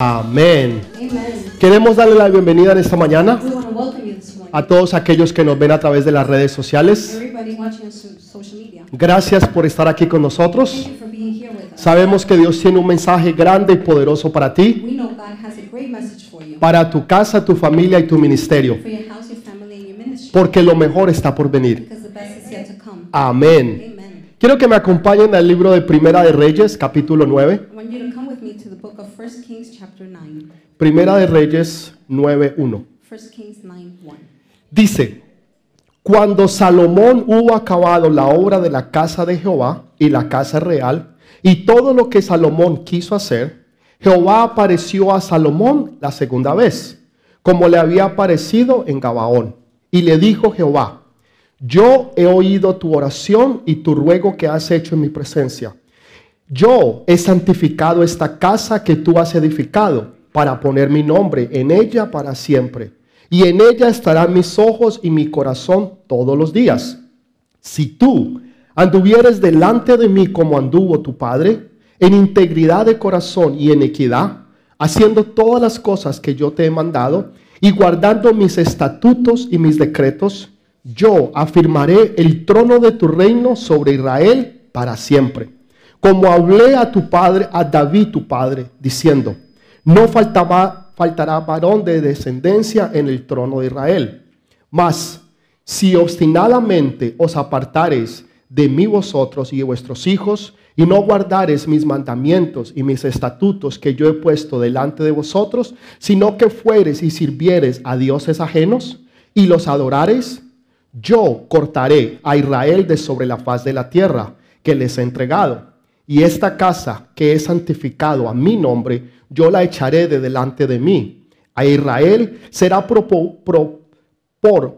Amén. Queremos darle la bienvenida en esta mañana a todos aquellos que nos ven a través de las redes sociales. Gracias por estar aquí con nosotros. Sabemos que Dios tiene un mensaje grande y poderoso para ti, para tu casa, tu familia y tu ministerio, porque lo mejor está por venir. Amén. Quiero que me acompañen al libro de Primera de Reyes, capítulo 9. I want you to come with me to the book of 1 Kings chapter 9. Primera de Reyes 9.1. 1 Kings 9 1. Dice, cuando Salomón hubo acabado la obra de la casa de Jehová y la casa real, y todo lo que Salomón quiso hacer, Jehová apareció a Salomón la segunda vez, como le había aparecido en Gabaón. Y le dijo Jehová, yo he oído tu oración y tu ruego que has hecho en mi presencia. Yo he santificado esta casa que tú has edificado para poner mi nombre en ella para siempre. Y en ella estarán mis ojos y mi corazón todos los días. Si tú anduvieres delante de mí como anduvo tu padre, en integridad de corazón y en equidad, haciendo todas las cosas que yo te he mandado y guardando mis estatutos y mis decretos, yo afirmaré el trono de tu reino sobre Israel para siempre. Como hablé a tu padre, a David tu padre, diciendo, no faltaba, faltará varón de descendencia en el trono de Israel. Mas, si obstinadamente os apartareis de mí vosotros y de vuestros hijos, y no guardareis mis mandamientos y mis estatutos que yo he puesto delante de vosotros, sino que fueres y sirvieres a dioses ajenos y los adorareis, yo cortaré a Israel de sobre la faz de la tierra que les he entregado. Y esta casa que he santificado a mi nombre, yo la echaré de delante de mí. A Israel será por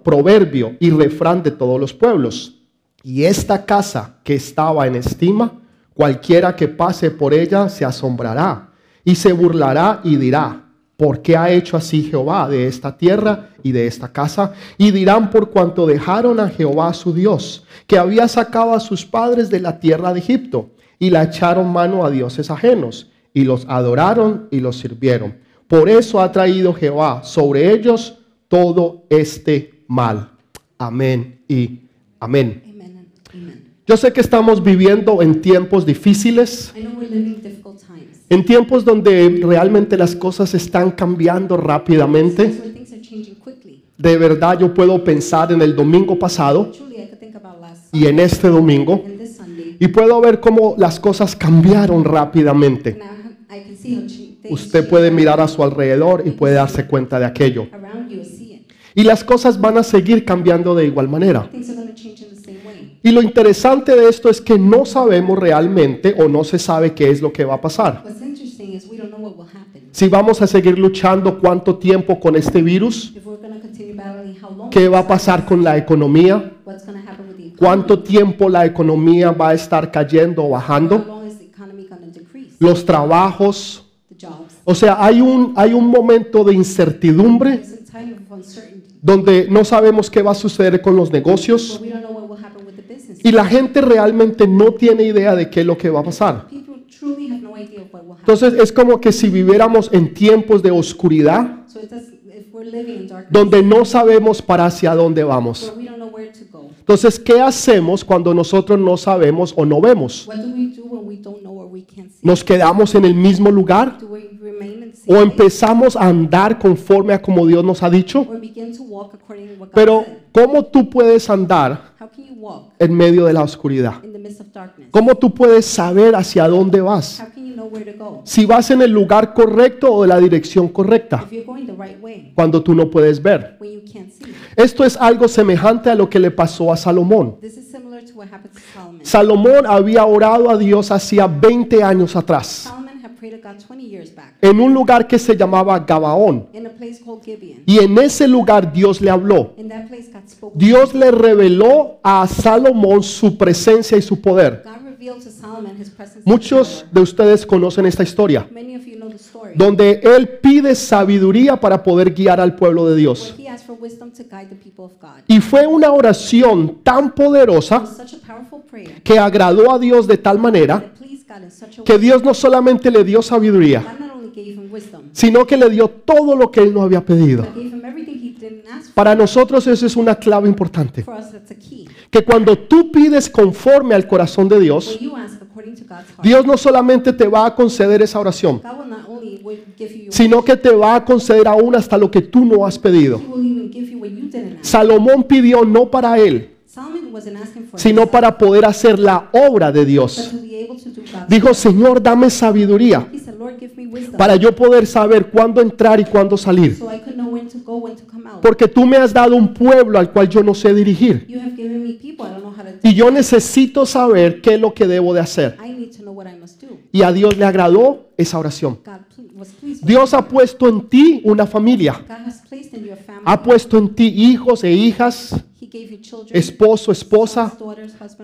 proverbio y refrán de todos los pueblos. Y esta casa que estaba en estima, cualquiera que pase por ella se asombrará y se burlará y dirá, ¿por qué ha hecho así Jehová de esta tierra y de esta casa? Y dirán por cuanto dejaron a Jehová su Dios, que había sacado a sus padres de la tierra de Egipto, y la echaron mano a dioses ajenos, y los adoraron y los sirvieron. Por eso ha traído Jehová sobre ellos todo este mal. Amén y amén. Amen and amen. Yo sé que estamos viviendo en tiempos difíciles, en tiempos donde realmente las cosas están cambiando rápidamente. De verdad yo puedo pensar en el domingo pasado y en este domingo. Y puedo ver cómo las cosas cambiaron rápidamente. Usted puede mirar a su alrededor y puede darse cuenta de aquello. Y las cosas van a seguir cambiando de igual manera. Things are going to change in the same way. Y lo interesante de esto es que no sabemos realmente o no se sabe qué es lo que va a pasar. What's interesting is we don't know what will happen. Si vamos a seguir luchando cuánto tiempo con este virus, qué va a pasar con la economía, cuánto tiempo la economía va a estar cayendo o bajando, los trabajos. The jobs. O sea, hay un, hay un momento de incertidumbre donde no sabemos qué va a suceder con los negocios y la gente realmente no tiene idea de qué es lo que va a pasar. Entonces es como que si viviéramos en tiempos de oscuridad, donde no sabemos para hacia dónde vamos. where we don't know where to go, Entonces, ¿qué hacemos cuando nosotros no sabemos o no vemos? ¿Nos quedamos en el mismo lugar o empezamos a andar conforme a como Dios nos ha dicho? Pero? ¿Cómo tú puedes andar How can you walk en medio de la oscuridad? ¿Cómo tú puedes saber hacia dónde vas? How can you know where to go? Si vas en el lugar correcto o de la dirección correcta, cuando tú no puedes ver. Esto es algo semejante a lo que le pasó a Salomón. This is similar to what happened to Solomon. Salomón había orado a Dios hacía 20 años atrás, Solomon had prayed to God 20 years back en un lugar que se llamaba Gabaón. Y en ese lugar Dios le habló. Dios le reveló a Salomón su presencia y su poder. Muchos de ustedes conocen esta historia, donde él pide sabiduría para poder guiar al pueblo de Dios. Y fue una oración tan poderosa que agradó a Dios de tal manera que. Dios no solamente le dio sabiduría, sino que le dio todo lo que él no había pedido. Para nosotros eso es una clave importante. Que cuando tú pides conforme al corazón de Dios, Dios no solamente te va a conceder esa oración, sino que te va a conceder aún hasta lo que tú no has pedido. Salomón pidió no para él, Sino para poder hacer la obra de Dios. Dijo, Señor, dame sabiduría para yo poder saber cuándo entrar y cuándo salir. Porque tú me has dado un pueblo al cual yo no sé dirigir. You have given me people, I don't know how to do. Y yo necesito saber qué es lo que debo de hacer. I need to know what I must do. Y a Dios le agradó esa oración. Dios ha puesto en ti una familia. Ha puesto en ti hijos e hijas, Esposo, esposa.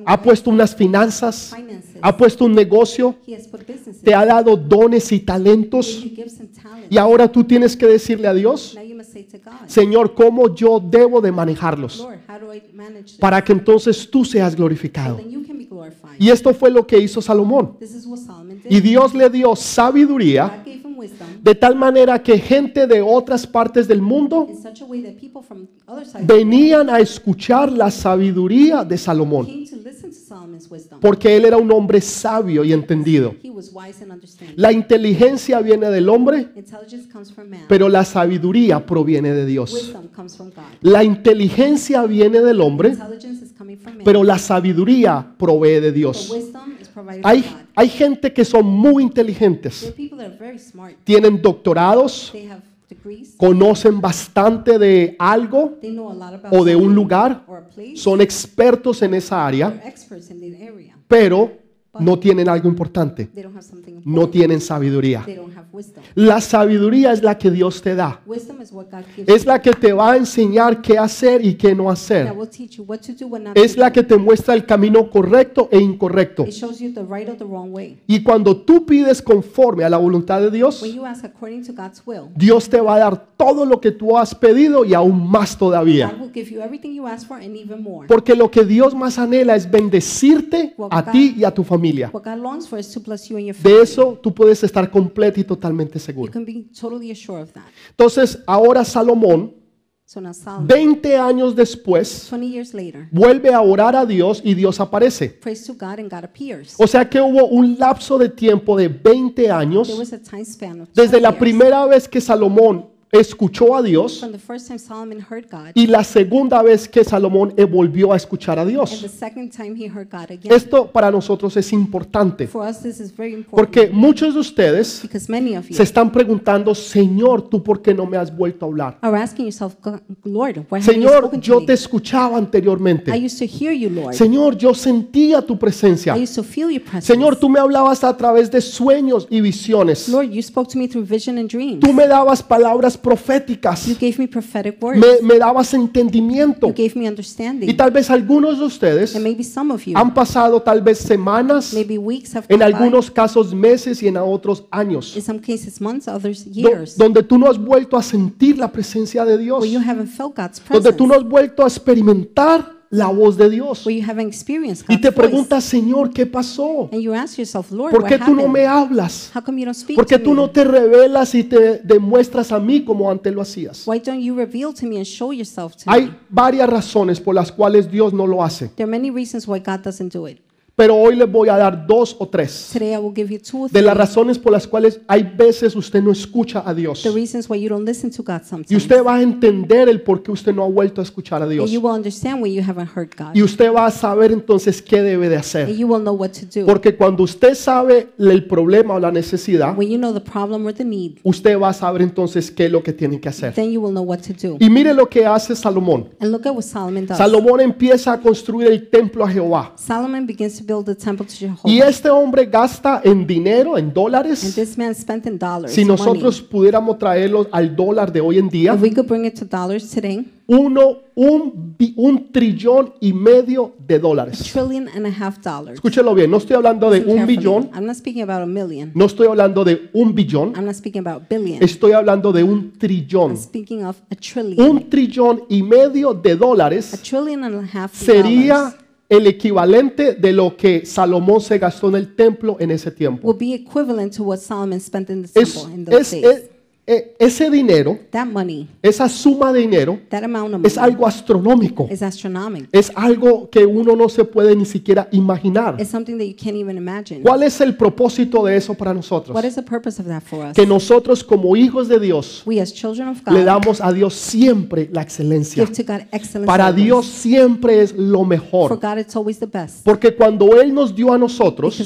Ha puesto unas finanzas. Ha puesto un negocio. Te ha dado dones y talentos. Y ahora tú tienes que decirle a Dios, Señor, ¿cómo yo debo de manejarlos? Para que entonces tú seas glorificado. Y esto fue lo que hizo Salomón. Y Dios le dio sabiduría De tal manera que gente de otras partes del mundo venían a escuchar la sabiduría de Salomón, porque él era un hombre sabio y entendido. La inteligencia viene del hombre, pero la sabiduría proviene de Dios. La inteligencia viene del hombre, pero la sabiduría provee de Dios. Hay. Hay gente que son muy inteligentes, are people that are very smart. tienen doctorados, conocen bastante de algo They know a lot about o de un lugar, son expertos en esa área, pero no tienen algo importante, no tienen sabiduría. La sabiduría es la que Dios te da, es la que te va a enseñar qué hacer y qué no hacer, es la que te muestra el camino correcto e incorrecto. Y cuando tú pides conforme a la voluntad de Dios, Dios te va a dar todo lo que tú has pedido y aún más todavía. Porque lo que Dios más anhela es bendecirte a ti y a tu familia. What God longs for is to bless you and your De eso tú puedes estar completo y totalmente You seguro. can be totally assured of that. Entonces, ahora Salomón, So now Solomon, 20 años después, 20 years later, vuelve a orar a Dios y Dios aparece. prays to God and God appears. O sea que hubo un lapso de tiempo de 20 There años was a time span of desde 20 la years. primera vez que Salomón escuchó a Dios y la segunda vez que Salomón volvió a escuchar a Dios. Esto para nosotros es importante porque muchos de ustedes se están preguntando, Señor, ¿tú por qué no me has vuelto a hablar? are asking yourself, "God- Lord, why haven't you Señor, yo te escuchaba I anteriormente. used to hear you, Lord. Señor, yo sentía tu presencia. Señor, tú me hablabas a través de sueños y visiones. Tú me dabas palabras proféticas. You gave me prophetic words. Me, me dabas entendimiento. You gave me Y understanding. tal vez algunos de ustedes And maybe some of you, han pasado tal vez semanas, maybe weeks have en by. algunos casos meses y en otros años, In some cases, months, others, years. donde tú no has vuelto a sentir la presencia de Dios, Where you haven't felt God's donde tú no has vuelto a experimentar la voz de Dios. Y te preguntas, Señor, ¿qué pasó? ¿Por qué tú no me hablas? ¿Por qué tú no te revelas y te demuestras a mí como antes lo hacías? Hay varias razones por las cuales Dios no lo hace, Pero hoy les voy a dar dos o tres Today I will give you two or de las razones por las cuales hay veces usted no escucha a Dios. The reasons why you don't listen to God sometimes. Y usted va a entender el por qué usted no ha vuelto a escuchar a Dios. you will understand when you haven't heard God. Y usted va a saber entonces qué debe de hacer. you will know what to do. Porque cuando usted sabe el problema o la necesidad, When you know the problem or the need, usted va a saber entonces qué es lo que tiene que hacer. then you will know what to do. Y mire lo que hace Salomón. Salomón empieza a construir el templo a Jehová. Solomon begins to build the temple to Jehovah. Y este hombre gasta en dinero, en And dólares. this man spent in dollars. Si nosotros pudiéramos traerlo al dólar de hoy en día, If we could bring it to dollars today, uno, un, bi- un trillón y medio de dólares. trillion and a half dollars. Escúchelo bien, no estoy hablando de un carefully. billón, I'm not speaking about a million. no estoy hablando de un billón, I'm not speaking about billion. estoy hablando de un trillón. I'm speaking of a trillion. Un trillón y medio de A dólares trillion and a half sería el equivalente de lo que Salomón se gastó en el templo en ese tiempo. will be equivalent to what Solomon spent in the Es, temple in those es- days. es- ese dinero, that money, esa suma de dinero, that amount of es algo astronómico. is. Es algo que uno no se puede ni siquiera imaginar. That you can't even imagine. ¿Cuál es el propósito de eso para nosotros? What is the purpose of that for us? Que nosotros como hijos de Dios we as children of God le damos a Dios siempre la excelencia. give to God excellence. Para. Dios siempre es lo for mejor. God, it's always the best. Porque cuando Él nos dio a nosotros,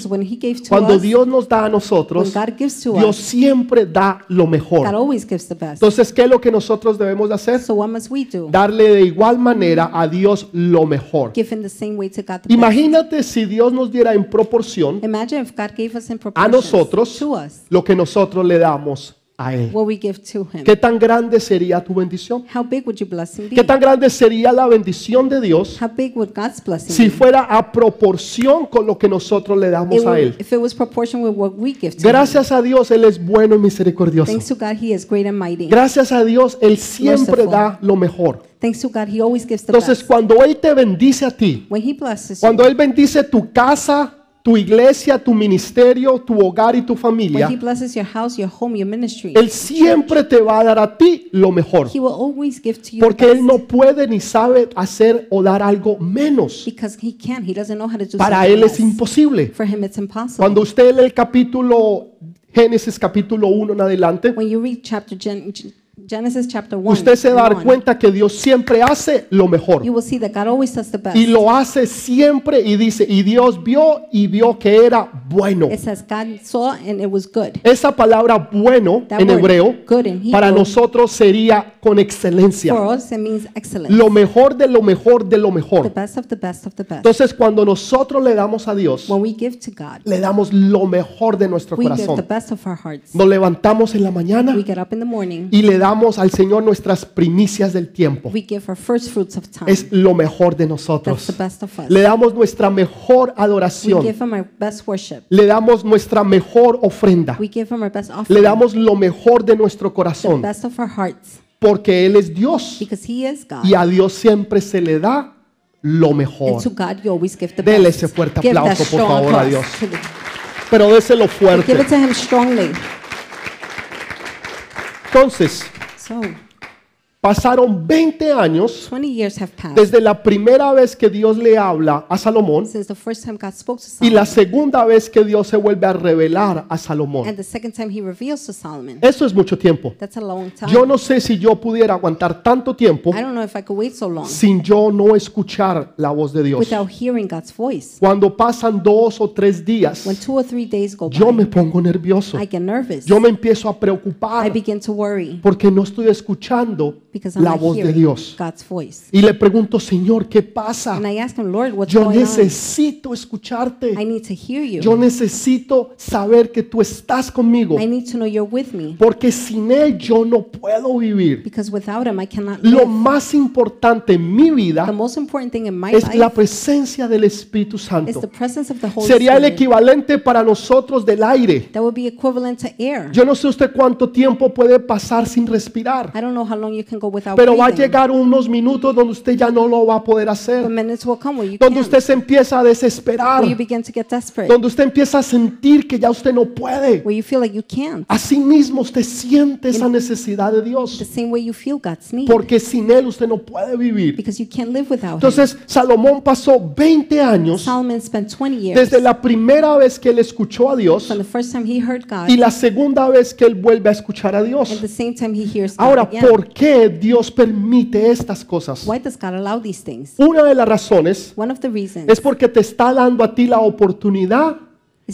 cuando us, Dios nos da a nosotros, Dios us, siempre da lo God mejor. always gives the best. Entonces, ¿qué es lo que nosotros debemos de hacer? So what must we do? Darle de igual manera a Dios lo mejor. Give in the same way to God the best. Imagínate si Dios nos diera en proporción Imagine if God gave us in a nosotros to us lo que nosotros le damos a Él. what we give to Him. ¿Qué tan grande sería tu bendición? How big would your blessing be? ¿Qué tan grande sería la bendición de Dios How big would God's blessing si be? fuera a proporción con lo que nosotros le It damos a would- Él? if it was proportion with what we give to Him. Gracias a Dios, Él es bueno y misericordioso. Thanks to God, He is great and mighty. Gracias a Dios, Él siempre Merciful. da lo mejor. Thanks to God, He always gives the Entonces, best. cuando Él te bendice a ti, When He blesses cuando Él bendice tu casa, tu iglesia, tu ministerio, tu hogar y tu when familia, He blesses your house, your home, your ministry, Él siempre te va a dar a ti lo mejor. He will always give to you the Porque Él no puede ni sabe hacer o dar algo menos. Because He can. He doesn't know how to do Para something Él es imposible. For Him, it's impossible. Cuando usted lee el capítulo Génesis capítulo 1 en adelante, when you read chapter Gen- Genesis chapter 1, usted se va a dar cuenta que Dios siempre hace lo mejor. you will see that God always does the best. Y lo hace siempre y dice, y Dios vio y vio que era bueno. It says God saw and it was good. Esa palabra bueno That en word, hebreo good in Hebrew, para nosotros sería con excelencia. for us it means excellence. Lo mejor de lo mejor de lo the mejor. best of the best of the best. Entonces cuando nosotros le damos a Dios, when we give to God, le damos lo mejor de nuestro we give the corazón. best of our hearts. Nos levantamos en la mañana We get up in the morning, y le damos al Señor nuestras primicias del tiempo. we give our first fruits of time. Es lo mejor de That's nosotros. the best of us. Le damos nuestra mejor we adoración. give Him our best worship. Le damos nuestra mejor ofrenda. We give Him our best Le damos lo mejor de nuestro the corazón. best of our hearts. Porque Él es Dios. Because He is God. Y a Dios siempre se le da lo mejor. And to God you always give the Dele ese fuerte give aplauso, por favor, a Dios. Pero déselo Give fuerte. it to Him strongly. Entonces, So, pasaron 20 años 20 years have passed desde la primera vez que Dios le habla a Salomón since the first time God spoke to y Solomon la segunda vez que Dios se vuelve a revelar a Salomón. and the second time He reveals to Solomon. Eso es mucho tiempo. That's a long time. Yo no sé si yo pudiera aguantar tanto tiempo I don't know if I could wait so long sin yo no escuchar la voz de Dios. without hearing God's voice. Cuando pasan dos o tres días, When two or three days go yo by, me pongo nervioso. I get nervous. Yo me empiezo a I preocupar begin to worry porque no estoy escuchando la voz de Dios. Y le pregunto, Señor, ¿qué pasa? Him, Yo necesito escucharte. I need to hear you. Yo necesito saber que tú estás conmigo. I need to know you're with me Porque sin Él yo no puedo vivir. because without Him I cannot Lo live. más importante en mi The vida most important thing in my es la presencia del Espíritu Santo. Sería el equivalente para nosotros del aire. That would be equivalent to air. Yo no sé usted cuánto tiempo puede pasar sin respirar, I don't know how long you can go without pero va a breathing. llegar unos minutos donde usted ya no lo va a poder hacer, minutes will come where you donde can't. usted se empieza a desesperar, Where you begin to get desperate. donde usted empieza a sentir que ya usted no puede. Where you feel like you can't. Así mismo usted siente esa necesidad de The Dios, same way you feel God's need. porque sin Él usted no puede vivir. Because you can't live without Him. Entonces Salomón pasó 20 años Solomon spent 20 years desde la primera vez que él escuchó a Dios from the first time he heard God y la segunda vez que él vuelve a escuchar a and Dios. the same time he hears God Ahora, again. ¿por qué Dios permite estas cosas? Why does God allow these things? Una de las razones One of the reasons es porque te está dando a ti la oportunidad,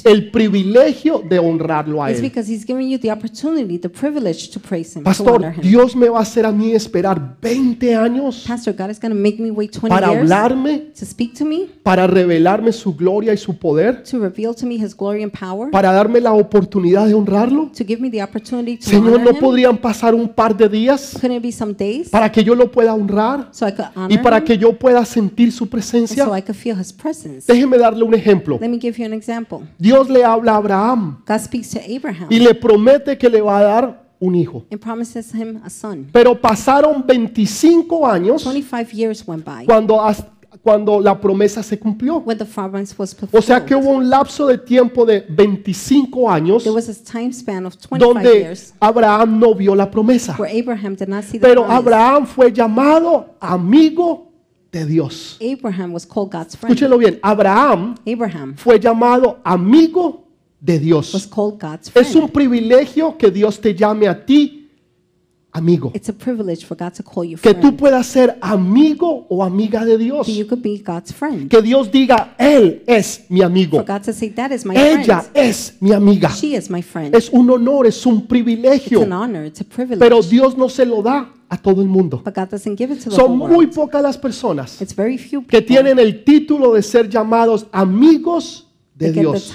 el privilegio de honrarlo a is Él. because He's giving you the opportunity, the privilege to praise Him, to Pastor, Him. Dios me va a hacer a mí esperar 20 años Pastor, God is going to make me wait 20 para years hablarme, to speak to me, para revelarme su gloria y su poder, to reveal to me His glory and power, para darme la oportunidad de honrarlo. to give me the opportunity to Señor, honor ¿no Him. podrían pasar un par de días Couldn't it be some days para que yo lo pueda honrar so I could honor y para Him que yo pueda sentir su and presencia? so I could feel His presence? Déjeme darle un ejemplo. Let me give you an example. Dios le habla a Abraham God speaks to Abraham y le promete que le va a dar un hijo. and promises him a son. Pero pasaron 25 años 25 years went by cuando, cuando la promesa se cumplió. when the promise was O fulfilled. sea que hubo un lapso de tiempo de 25 años there was a time span of 25 donde years Abraham no vio la promesa. where Abraham did not see the Pero promise. Abraham fue llamado amigo de Dios. Abraham was called God's friend. Escúchelo bien, Abraham Abraham fue llamado amigo de was Dios. called God's friend. Es un privilegio que Dios te llame a ti amigo. It's a privilege for God to call you Que friend. tú puedas ser amigo o amiga de Dios. that you could be God's friend. Que Dios diga, Él es mi amigo. For God to say, that is my Ella friend. es mi amiga. She is my friend. Es un honor, es un It's privilegio. an honor. It's a privilege. Pero Dios no se lo da a todo el mundo. Son muy pocas las personas que tienen el título de ser llamados amigos de Dios.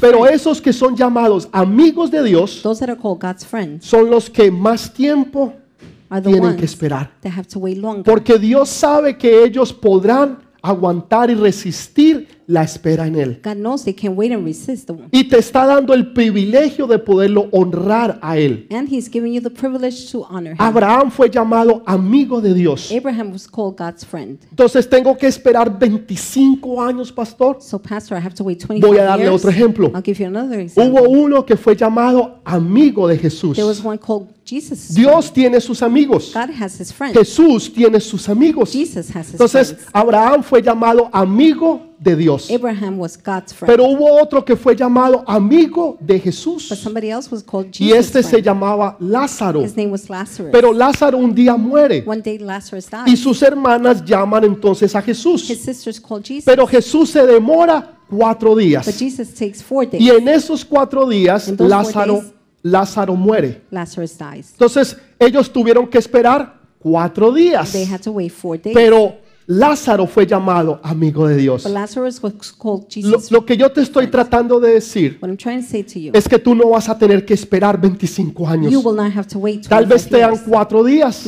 Pero esos que son llamados amigos de Dios son los que más tiempo tienen que esperar. Porque Dios sabe que ellos podrán aguantar y resistir la espera en Él. God knows they can wait and resist the one. Y te está dando el privilegio de poderlo honrar a Él. And He's giving you the privilege to honor Him. Abraham fue llamado amigo de Dios. Abraham was called God's friend. Entonces tengo que esperar 25 años, pastor. So, Pastor, I have to wait 25 Voy a darle years. otro ejemplo. I'll give you another Hubo example. uno que fue llamado amigo de Jesús. There was one called Jesus. Dios tiene sus amigos. God has His friends. Jesús tiene sus amigos. Jesus has His Entonces friends. Abraham fue llamado amigo de Dios. Abraham was God's friend. Pero hubo otro que fue llamado amigo de Jesús. But somebody else was called Y Jesus' este se llamaba Lázaro. His name was Lazarus. Pero Lázaro un día muere. One day Lazarus Y died. sus hermanas llaman entonces a Jesús. His sisters called Jesus. Pero Jesús se demora cuatro But días. Jesus takes four Y days. en esos cuatro días days- Lázaro muere. Lazarus dies. Entonces ellos tuvieron que esperar cuatro días. They had to wait four days. Pero Lázaro fue llamado amigo de Dios. Lo, lo que yo te estoy tratando de decir What I'm trying to say to you, es que tú no vas a tener que esperar 25 años. you will not have to wait Tal vez 25 sean cuatro días.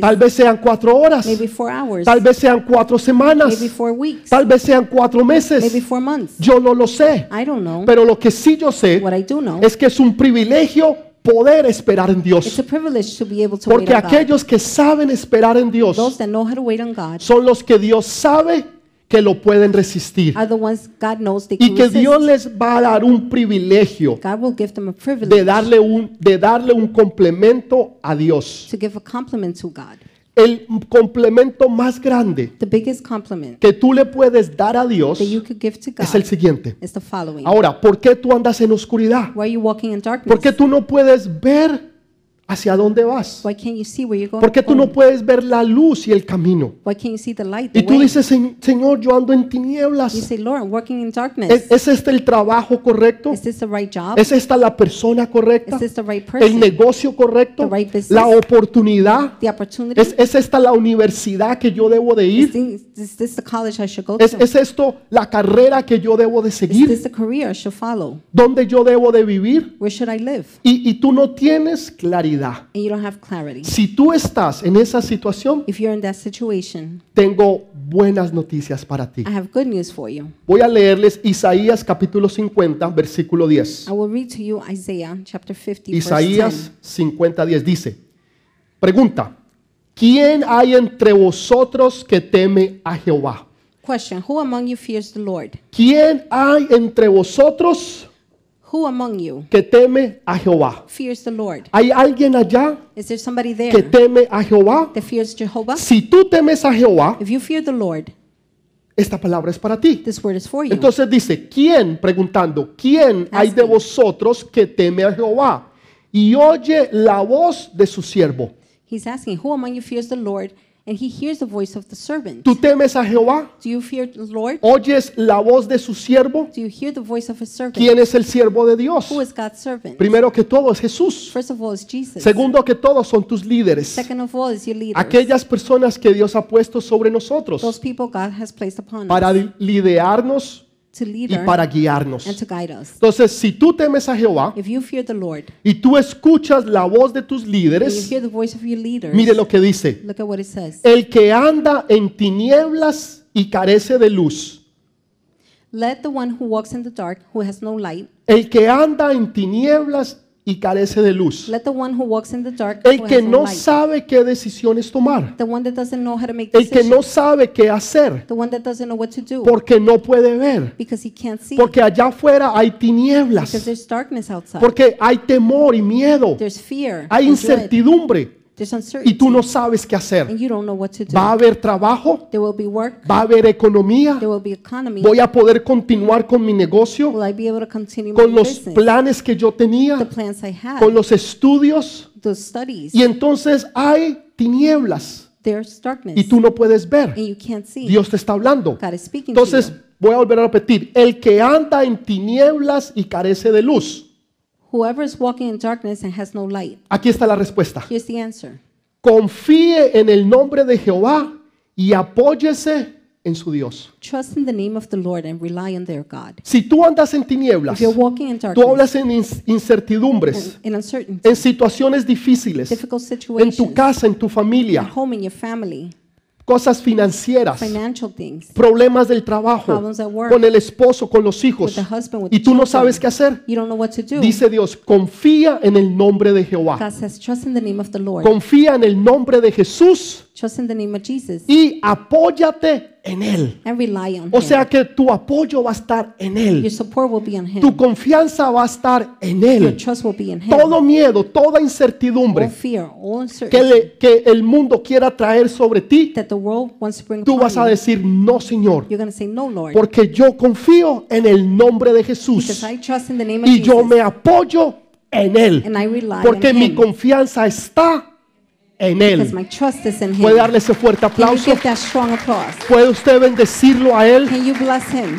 Tal vez sean cuatro horas. Maybe four hours. Tal vez sean cuatro semanas. Maybe four weeks. Tal vez sean cuatro Maybe meses. four months. Yo no lo sé. I don't know. Pero lo que sí yo sé What I do know, es que es un privilegio poder esperar en Dios. Porque aquellos que saben esperar en Dios son los que Dios sabe que lo pueden resistir. Y que. Dios les va a dar un privilegio de darle un, de darle un complemento a Dios. El complemento más grande The biggest compliment que tú le puedes dar a Dios es el siguiente. is the following. Ahora, ¿por qué tú andas en oscuridad? ¿Por qué tú no puedes ver hacia dónde vas? ¿Por qué tú no puedes ver la luz y el camino? Y tú dices, "Se- Señor, yo ando en tinieblas. ¿Es, es este el trabajo correcto? ¿Es esta la persona correcta? ¿El negocio correcto? ¿La oportunidad? ¿Es, es esta la universidad que yo debo de ir? ¿Es, es esto la carrera que yo debo de seguir? ¿Dónde yo debo de vivir? Y, y tú no tienes claridad. And you don't have clarity. Si tú estás en esa situación, If you're in that situation, tengo buenas noticias para ti. I have good news for you. Voy a leerles Isaías capítulo 50, versículo 10. I will read to you Isaiah chapter 50, verse Isaías 10. 50, 10 dice, pregunta, ¿quién hay entre vosotros que teme a Jehová? Question Who among you fears the Lord? ¿Quién hay entre vosotros Who among you que teme a Jehová? fears the Lord? ¿Hay alguien allá Is there somebody que there teme a Jehová? that fears Jehovah? Si tú temes a Jehová, If you fear the Lord, esta palabra es para ti. this word is for you. Entonces dice, ¿quién? Preguntando, ¿quién hay de vosotros que teme a Jehová? Y oye la voz de su siervo. He's asking, Who among you fears the Lord? And he hears the voice of the servant. ¿Tú temes a Jehová? Do you fear the Lord? ¿Oyes la voz de su siervo? Do you hear the voice of his servant? ¿Quién es el siervo de Dios? Who is God's servant? Primero que todo es Jesús. First of all, is Jesus. Segundo que todo son tus líderes. Second of all, is your leaders. Aquellas personas que Dios ha puesto sobre Those nosotros people God has placed upon para us liderarnos to lead y para guiarnos. and to guide us. Entonces, si tú temes a Jehová If you fear the Lord y tú escuchas la voz de tus and you líderes, hear the voice of your leaders, mire lo que dice. look at what it says. El que anda en tinieblas y carece de luz. Let the one who walks in the dark, who has no light, El que anda en tinieblas y carece de luz. Let the one who walks in the dark El que no sabe qué decisiones tomar. The one that doesn't know how to make El que no sabe qué hacer the one that doesn't know what to do porque no puede ver. because he can't see. Porque allá afuera hay tinieblas. there's darkness outside. Porque hay temor y miedo. there's fear. Hay incertidumbre. Y tú no sabes qué hacer. ¿Va a haber trabajo? there will be work. ¿Va a haber economía? ¿Voy a poder continuar con mi negocio? will I be able to continue ¿Con los planes que yo the tenía? plans I had. ¿Con los estudios? Y entonces hay tinieblas y tú no puedes ver. and you can't see. Dios te está hablando. Entonces, voy a volver a repetir. El que anda en tinieblas y carece de luz. Whoever is walking in darkness and has no light. Aquí está la respuesta. Here's the answer. Confíe en el nombre de Jehová y apóyese en su Dios. Trust in the name of the Lord and rely on their God. Si tú andas en tinieblas, If you're walking in tú hablas en incertidumbres, in uncertainty, en situaciones difíciles, difficult en tu casa, en tu at familia, home, in your family, cosas financieras, things, problemas del trabajo, work, con el esposo, con los hijos, husband, y tú no sabes qué hacer, dice Dios, confía en el nombre de Jehová, says, confía en el nombre de Jesús Trust in the name of Jesus y apóyate en Él. and rely on O Him. sea que tu apoyo va a estar en Your Él, support will be on Him. tu confianza va a estar en Your Él. trust will be in Him. Todo miedo, toda all incertidumbre fear, all que, uncertainty le- que el mundo quiera traer sobre ti, that the world wants to bring tú vas a decir, no Señor, you're say, No, Lord, porque yo confío en el nombre de Jesús because I trust in the name of y yo Jesus me apoyo en Él, and I rely porque on mi Him confianza está en because Él. my trust is in Him. Puede darle ese fuerte Can you aplauso, give that strong applause? puede usted bendecirlo a Él. Can you bless Him?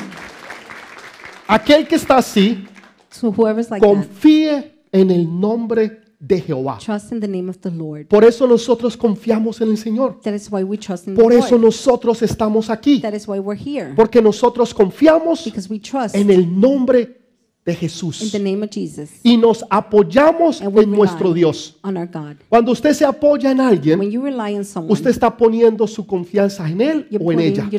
Aquel que está así, So that, confíe en el nombre de Jehová. trust in the name of the Lord. Por eso nosotros confiamos en el Señor. That is why we trust in the Por eso Lord. nosotros estamos aquí. That is why we're here. Porque nosotros confiamos we trust en el nombre de in Jesús. the name of Jesus Y nos apoyamos en nuestro Dios. Cuando usted se apoya en alguien, When you rely on someone, usted está poniendo su confianza en él o en ella.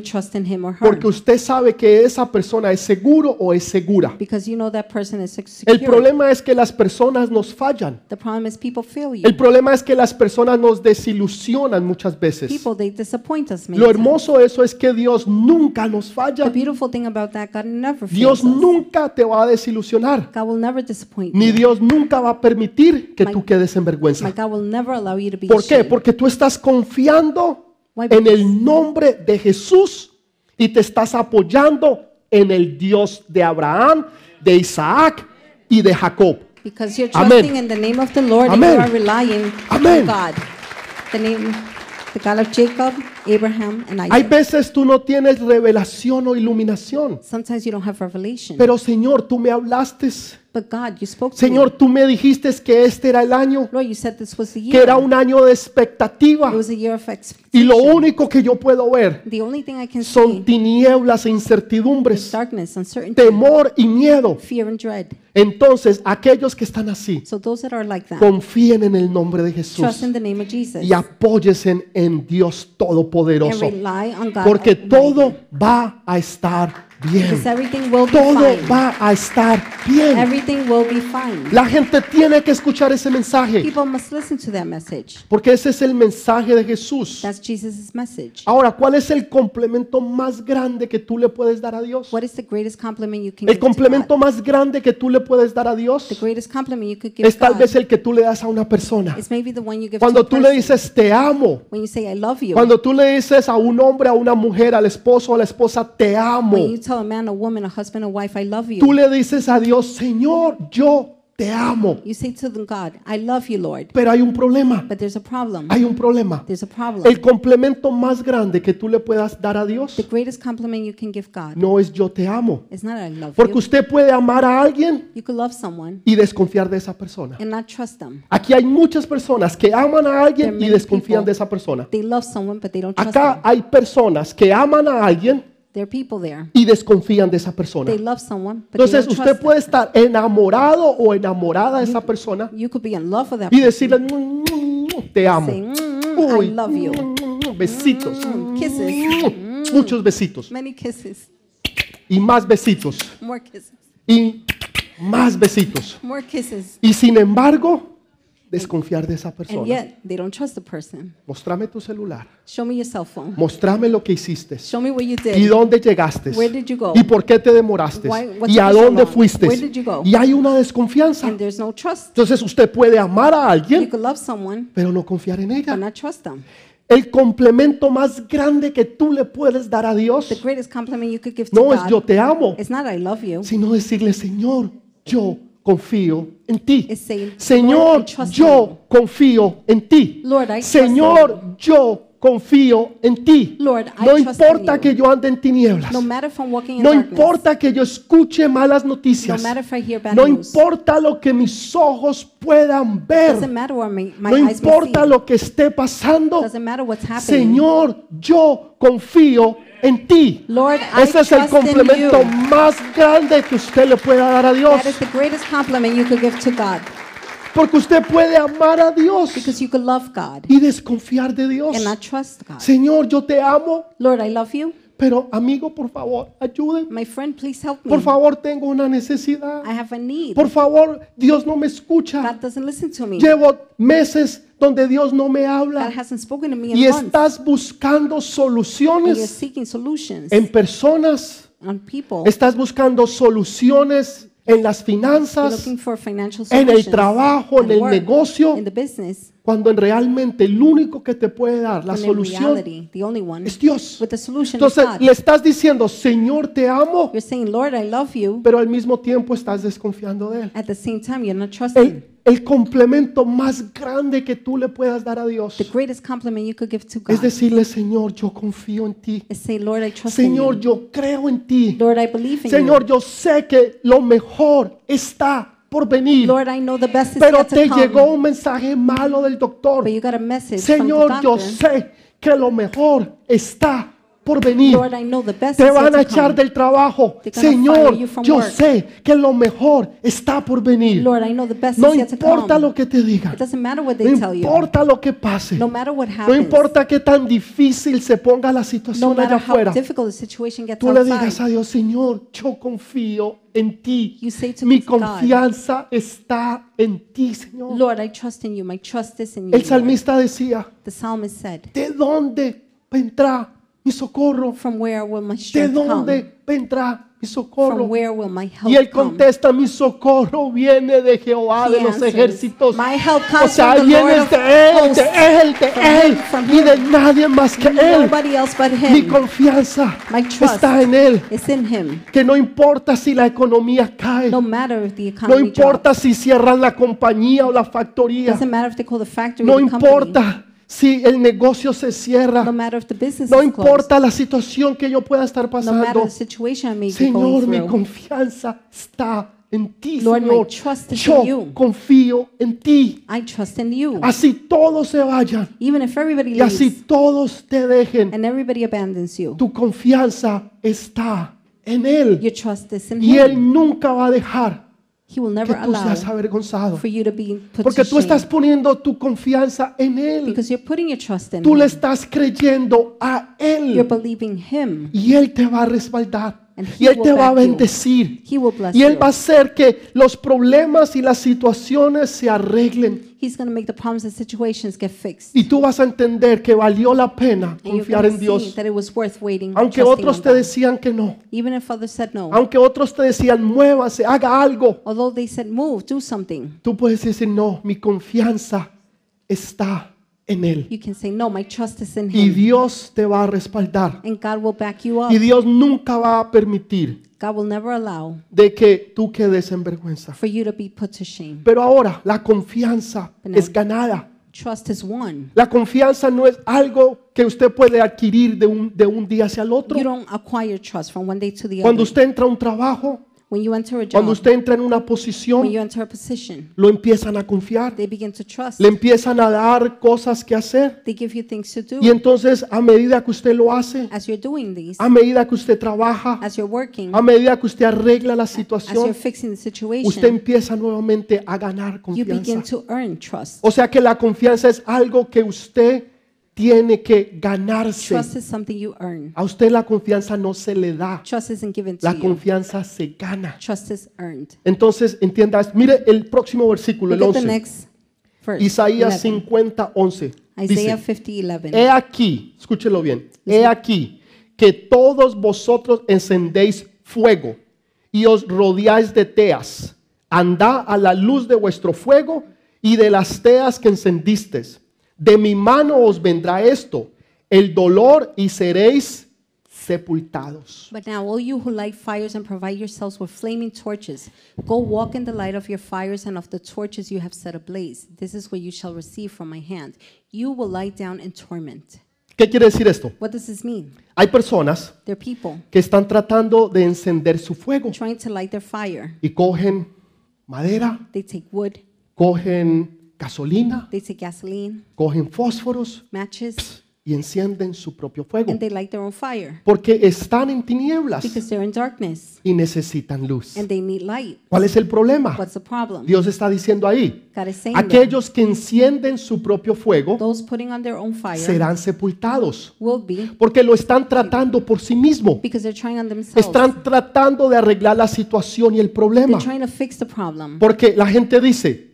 Porque usted sabe que esa persona es seguro o es segura. you know that person is sec- secure. El problema es que las personas nos fallan. the problem is people fail you. El problema es que las personas nos desilusionan muchas veces. people, they disappoint us. many Lo hermoso de eso es que Dios nunca nos The falla. beautiful thing about that, God never Dios nunca te va a desilusionar. God will never disappoint Ni you. Dios nunca va a permitir que My- tú quedes en vergüenza. God will never allow you to be ¿Por qué? Porque tú estás confiando en el nombre de Jesús y te estás apoyando en el Dios de Abraham, de Isaac y de Jacob. Because you're Amén. trusting in the name of the Lord Amén. and you are relying Amén. The God of Jacob, Abraham, and Hay Isaac. veces tú no tienes revelación o iluminación, Sometimes you don't have revelation. pero Señor, tú me hablaste. But God, you spoke to Señor, me. tú me dijiste que este era el año, Lord, you said this was the que era un año de expectativa. It was a year of Y lo único que yo puedo ver the only thing I can son see tinieblas e is incertidumbres, darkness, uncertainty, temor y miedo. fear, and dread. Entonces, aquellos que están así, So those that are like that, confíen en el nombre de trust Jesús in the name of Jesus y apóyesen en Dios and Todopoderoso, rely on God. porque Almighty. todo va a estar bien. Because everything will be Todo fine. va a estar bien. Everything will be fine. La gente tiene que escuchar ese mensaje, People must listen to that message. porque ese es el mensaje de Jesús. That's. Ahora, ¿cuál es el complemento más grande que tú le puedes dar a Dios? What is the greatest compliment you can El complemento más grande que tú le puedes dar a The Dios greatest compliment you could give es tal vez el que tú le das a una persona. is maybe the one you give Cuando tú le dices te amo, when you say I love you. cuando tú le dices a un hombre, a una mujer, al esposo, a la esposa, te amo, tell a man, a woman, a husband, a wife, I love you. tú le dices a Dios, Señor, yo te amo. you say to them, God, I love you, Lord. Pero hay un problema, But there's a problem. hay un problema. There's a problem. El complemento más grande que tú le puedas dar a Dios the greatest compliment you can give God no es yo te amo. is not I love Porque you. usted puede amar a alguien You could love someone y desconfiar de esa persona. and not trust them. Aquí hay muchas personas que aman a alguien y many desconfían people- de esa persona. They love someone, but they don't trust Acá them. hay personas que aman a alguien There are people there. y desconfían de esa persona. They love someone, but Entonces they don't usted trust puede them. estar enamorado o enamorada de esa persona You could be in love with that y person. decirle "Mm, mm, mm, te amo. Say, "Mm, mm, I Uy, love you. mm, mm, besitos. Mm, kisses. Mm, Muchos besitos Many kisses. y más besitos. More kisses. Y más besitos. more kisses. Y sin embargo, desconfiar de esa And persona. yet, they don't trust the person. Mostrame tu celular. Show me your cell phone. Mostrame lo que hiciste. Show me what you ¿Y did. dónde llegaste? Where did you go? ¿Y por qué te demoraste? Why- ¿Y a you dónde fuiste? Where did you go? Y hay una desconfianza. And there's no trust. Entonces usted puede amar a You alguien, could love someone, pero no confiar en but ella. not trust them. El complemento más grande que tú le puedes dar a The Dios greatest compliment you could give to no es yo te amo, is not I love you. sino decirle, Señor, yo confío en ti. Señor, yo confío en ti. Señor, yo confío en ti. Lord, I No importa you. que yo ande en tinieblas. No in importa que yo escuche malas no noticias. No importa lo que mis ojos puedan ver. my, my No importa lo que esté pasando. Señor, yo confío en ti. Lord, I Ese es el complemento más grande que usted le pueda dar a Dios. That is the greatest compliment you could give to God Porque usted puede amar a Dios because you could love God y desconfiar de Dios. and not trust God. Señor, yo te amo, Lord, I love you. Pero amigo, por favor, ayúdenme. My friend, please help me. Por favor, tengo una necesidad. I have a need. Por favor, Dios no me escucha. God doesn't listen to me. Llevo meses donde Dios no me God habla hasn't spoken to me y months. estás buscando And you're soluciones seeking solutions en personas. on people. Estás buscando soluciones en las finanzas, en el trabajo, en el work, negocio, in the business, cuando en realmente el único que te puede dar la solución reality, one es Dios. with the solution is Entonces le estás diciendo, Señor, te amo, You're saying, Lord, I love you. pero al mismo tiempo estás desconfiando de Él. At the same time, you're not trusting. El, complemento más grande que tú le puedas dar a Dios The greatest compliment you could give to es God decirle, Señor, yo confío en ti. is say, Lord, I trust in Señor, you. yo creo en ti. Lord, I believe in Señor, yo sé que lo mejor está por venir, Lord, I know the best is pero yet to te come. llegó un mensaje malo del doctor. But you got a message from the Señor, yo doctor. sé que lo mejor está por venir. Lord, I know the best Te van a echar del trabajo. Señor, yo work. sé que lo mejor está por venir. Lord, I know the best No importa lo que te digan. No importa lo que pase. No No importa qué tan difícil se ponga la No situación allá matter how afuera. Tú le digas a. Dios, Señor, yo confío en ti. Mi confianza está en ti, Señor. Lord, I trust in you. My trust is in you. El salmista decía, The ¿de dónde vendrá mi socorro? From where will my ¿De strength come? dónde vendrá mi From socorro? where will my help Y él contesta, mi socorro viene de Jehová de He los answers, ejércitos. My help O comes sea, from the Lord viene de él, de hosts. él, de From él, him, from y de nadie más que él. Mi confianza My trust está en él. Him. Que no importa si la economía cae, No no economy drops. importa si cierran la compañía o la factoría, no importa si el negocio se cierra, no closed. importa la situación que yo pueda estar pasando. Señor, mi confianza está en ti, Lord, Señor. Yo you. confío en ti. I trust in you. Así todos se vayan Even if everybody y así todos te dejen. and everybody abandons you, Tu confianza está en Él. your trust is in Y him. Él nunca va a dejar He will que never tú allow seas avergonzado. for you to be put Porque to tú estás poniendo tu confianza en Él. because you're putting your trust in Tú le him. estás creyendo a You're Él. believing him. Y Él te va a respaldar. Y Él te va a bendecir. Y Él va a hacer que los problemas y las situaciones se arreglen. He's going to make the problems and situations get fixed. Y tú vas a entender que valió la pena confiar en Dios. Aunque otros te decían que no. Aunque otros te decían, muévase, haga algo. Tú puedes decir, no, mi confianza está en Él. You can say, no, my trust is in Y him. Dios te va a respaldar. And God will back you up. Y Dios nunca va a permitir God will never allow de que tú quedes en vergüenza. for you to be put to shame. Pero ahora la confianza es ganada. Trust is one. La confianza no es algo que usted puede adquirir de un, de un día hacia el otro. You don't acquire trust from one day to the Cuando other. usted entra a un trabajo, When you enter a cuando usted entra en una when posición, you enter a position, lo empiezan a confiar. they begin to trust. Le empiezan a dar cosas que hacer. They give you things to do. Y entonces a medida que usted lo hace, As you're doing these, a medida que usted trabaja, as you're working, a medida que usted arregla la as you're situación, fixing the usted situation, empieza nuevamente a ganar you begin confianza. to earn trust. O sea que la confianza es algo que usted tiene que ganarse. Trust is something you earn. A usted la confianza no se le da, Trust isn't given to la you. confianza se gana. Trust is earned. Entonces, entienda, mire el próximo versículo, el Look the 11. next verse. Isaías 11. 50, 11. Isaiah Dice, 50, 11. he aquí, escúchelo bien, he aquí que todos vosotros encendéis fuego y os rodeáis de teas. Andad a la luz de vuestro fuego y de las teas que encendisteis. De mi mano os vendrá esto, el dolor y seréis sepultados. But now, all you who light fires and provide yourselves with flaming torches, go walk in the light of your fires and of the torches you have set ablaze. This is what you shall receive from my hand. You will lie down in torment. ¿Qué quiere decir esto? What does this mean? Hay personas They're people que están tratando de encender su fuego trying to light their fire. y cogen madera, They take wood, cogen gasolina, they take gasoline, cogen fósforos matches, y encienden su propio fuego. and they light their own fire Porque están en tinieblas because they're in darkness y necesitan luz. and they need light. ¿Cuál es el problema? What's the problem? Dios está diciendo ahí, God is saying that aquellos que encienden su propio fuego those putting on their own fire serán sepultados. will be Porque lo están tratando por sí mismo. because they're trying on themselves. Están tratando de arreglar la situación y el problema. They're trying to fix the problem. Porque la gente dice,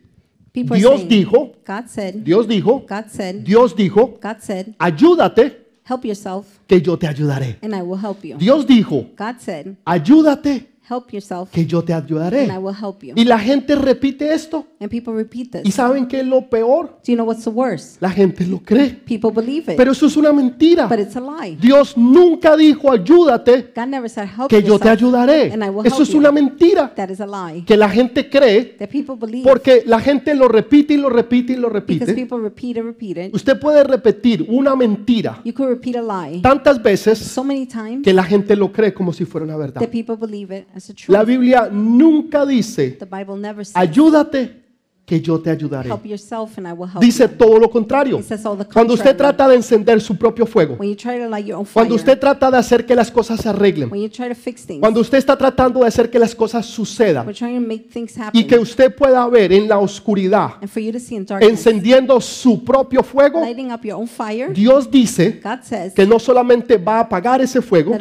People Dios saying, dijo, God said, Dios dijo, God said, Dios dijo, God said, ayúdate help yourself que yo te ayudaré. and I will help you. Dios dijo, God said, ayúdate help yourself que yo te ayudaré. and I will help you. Y la gente repite esto. And people repeat ¿Y this. saben qué es lo peor? Do you know what's the worst? La gente lo cree. People believe it, Pero eso es una mentira. but it's a lie. Dios nunca dijo ayúdate God never said help que yo te ayudaré. and I will Eso help es you. una mentira That is a lie. que la gente cree That people believe porque la gente lo repite y lo repite y lo because repite. people repeat and repeat it. Usted puede repetir una mentira You could repeat a lie tantas veces so many times que la gente lo cree como si fuera una verdad. that people believe it as a truth. La Biblia nunca dice The Bible never says ayúdate que yo te ayudaré. Dice todo lo contrario. Cuando usted trata de encender su propio fuego, cuando usted trata de hacer que las cosas se arreglen, cuando usted está tratando de hacer que las cosas sucedan y que usted pueda ver en la oscuridad encendiendo su propio fuego, Dios dice que no solamente va a apagar ese fuego,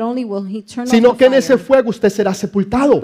sino que en ese fuego usted será sepultado.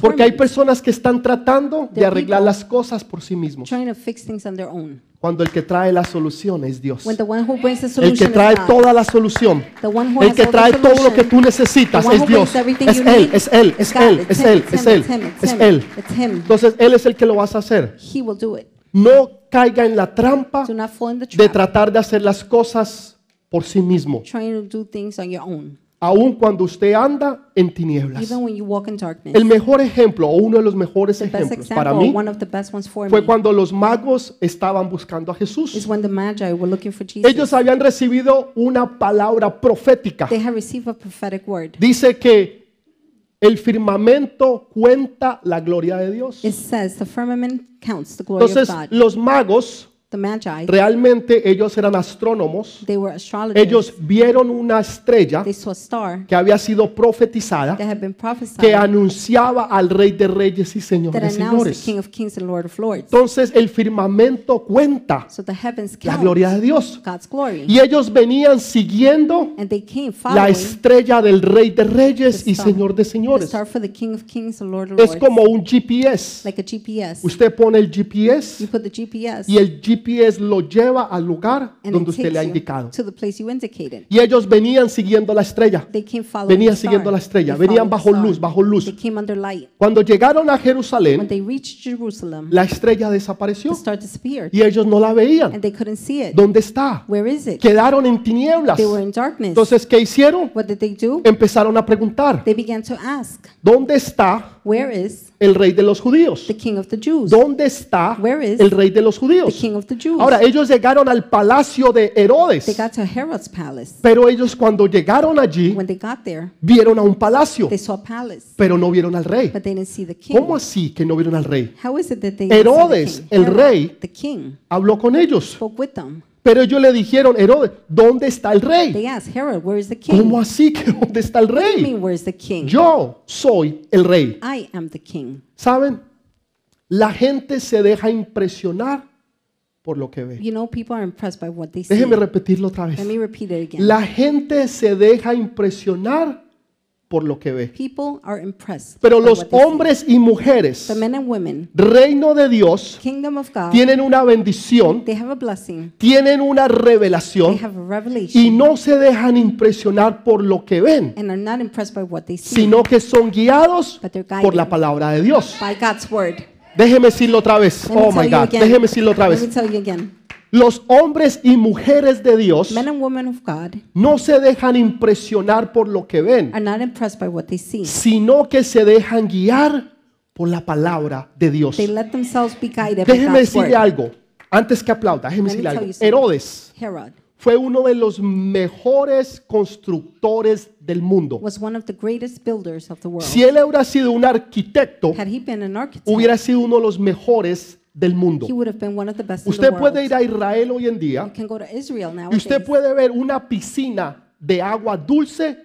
Porque hay personas que están tratando de arreglar las cosas por sí mismos, trying to fix things on their own. cuando el que trae la solución es Dios. When the one who brings the El que is trae God, toda la solución, the one who el has que all the trae todo lo que tú necesitas the one es who Dios. brings everything Es you Él, need es Él, is es God. Él, It's es him, Él, it's es him, Él, it's him, it's es him, Él. it's him. Entonces Él es el que lo vas a hacer. He will do it. No caiga en la trampa Do not fall in the de trap, tratar de hacer las cosas por sí mismo, trying to do things on your own, aun cuando usted anda en tinieblas. even when you walk in darkness. El mejor ejemplo, o uno de los mejores ejemplos para mí, one of the best ones for fue cuando los magos estaban buscando a Jesús. when the Magi were looking for Jesus. Ellos habían recibido una palabra profética. They had received a prophetic word. Dice que el firmamento cuenta la gloria de Dios. It says the firmament counts the glory Entonces, of God. los magos, The Magi, realmente ellos eran astrónomos. they were astrologers. Ellos vieron una estrella They saw a star que había sido profetizada that had been prophesied que anunciaba al Rey de Reyes y Señor that de announced the Señores. King of Kings and Lord of Lords. Entonces, el firmamento cuenta So the heavens la count gloria de Dios. God's glory. Y ellos venían siguiendo And they came la following estrella del Rey de Reyes the y star, Señor de the Señores. star for the King of Kings and Lord of Es Lords. como un GPS. like a GPS. Usted pone el GPS You put the GPS y el GPS lo lleva al lugar and donde it usted le ha you indicado. to the place you indicated. Y ellos venían siguiendo la estrella. They came following Venían the star. siguiendo la estrella. They Venían followed bajo the star. luz, bajo luz. They came under light. Cuando llegaron a When Jerusalén, they reached Jerusalem, la estrella desapareció the star disappeared y ellos no la veían. and they couldn't see it. ¿Dónde está? Where is it? Quedaron en tinieblas. They were in darkness. Entonces, ¿qué hicieron? What did they do? Empezaron a preguntar, They began to ask, ¿dónde está Where is el rey de los judíos? the King of the Jews? ¿Dónde está Where is el rey de los The judíos? King of the Jews. Ahora, ellos llegaron al palacio de They Herodes, got to Herod's palace. pero ellos cuando llegaron allí When they got there, vieron a un palacio, they saw a palace, pero no vieron al rey. but they didn't see the king. ¿Cómo así que no vieron al rey? How is it that they Herodes, didn't see the king? el rey, the king, Habló con ellos, spoke with them. pero ellos le dijeron, Herodes, ¿dónde está el rey? They asked Herod, "Where is the king?" ¿Cómo así que dónde está el What do you rey? mean, where's the king? Yo soy el rey. I am the king. ¿Saben? La gente se deja impresionar por lo que ve. You know, people are impressed by what they see. Déjeme repetirlo otra vez. Let me repeat it again. La gente se deja impresionar por lo que ve. People are impressed. Pero by los what they see. hombres y mujeres, The men and women, reino de Dios, kingdom of God, tienen una bendición, they have a blessing. tienen una They revelación have a revelation. y no se dejan impresionar por lo que ven, and are not impressed by what they see, sino que son guiados but they're por la guided palabra de Dios. by God's word. Déjeme decirlo otra vez. Let Oh my God. again. Déjeme decirlo otra Let me vez. tell you again. Los hombres y mujeres de Dios Men and women of God no se dejan impresionar por lo que ven, sino que se dejan guiar por la palabra de Dios. They let themselves be guided by Déjeme decirle algo, antes que aplauda, déjeme decirle algo. Herodes Herod fue uno de los mejores constructores del mundo. was one of the greatest builders of the world. Si él hubiera sido un arquitecto, Had he been an architect, hubiera sido uno de los mejores del mundo. he would have been one of the best in the Usted world. puede ir a Israel hoy en día You can go to Israel y usted puede ver una piscina de agua dulce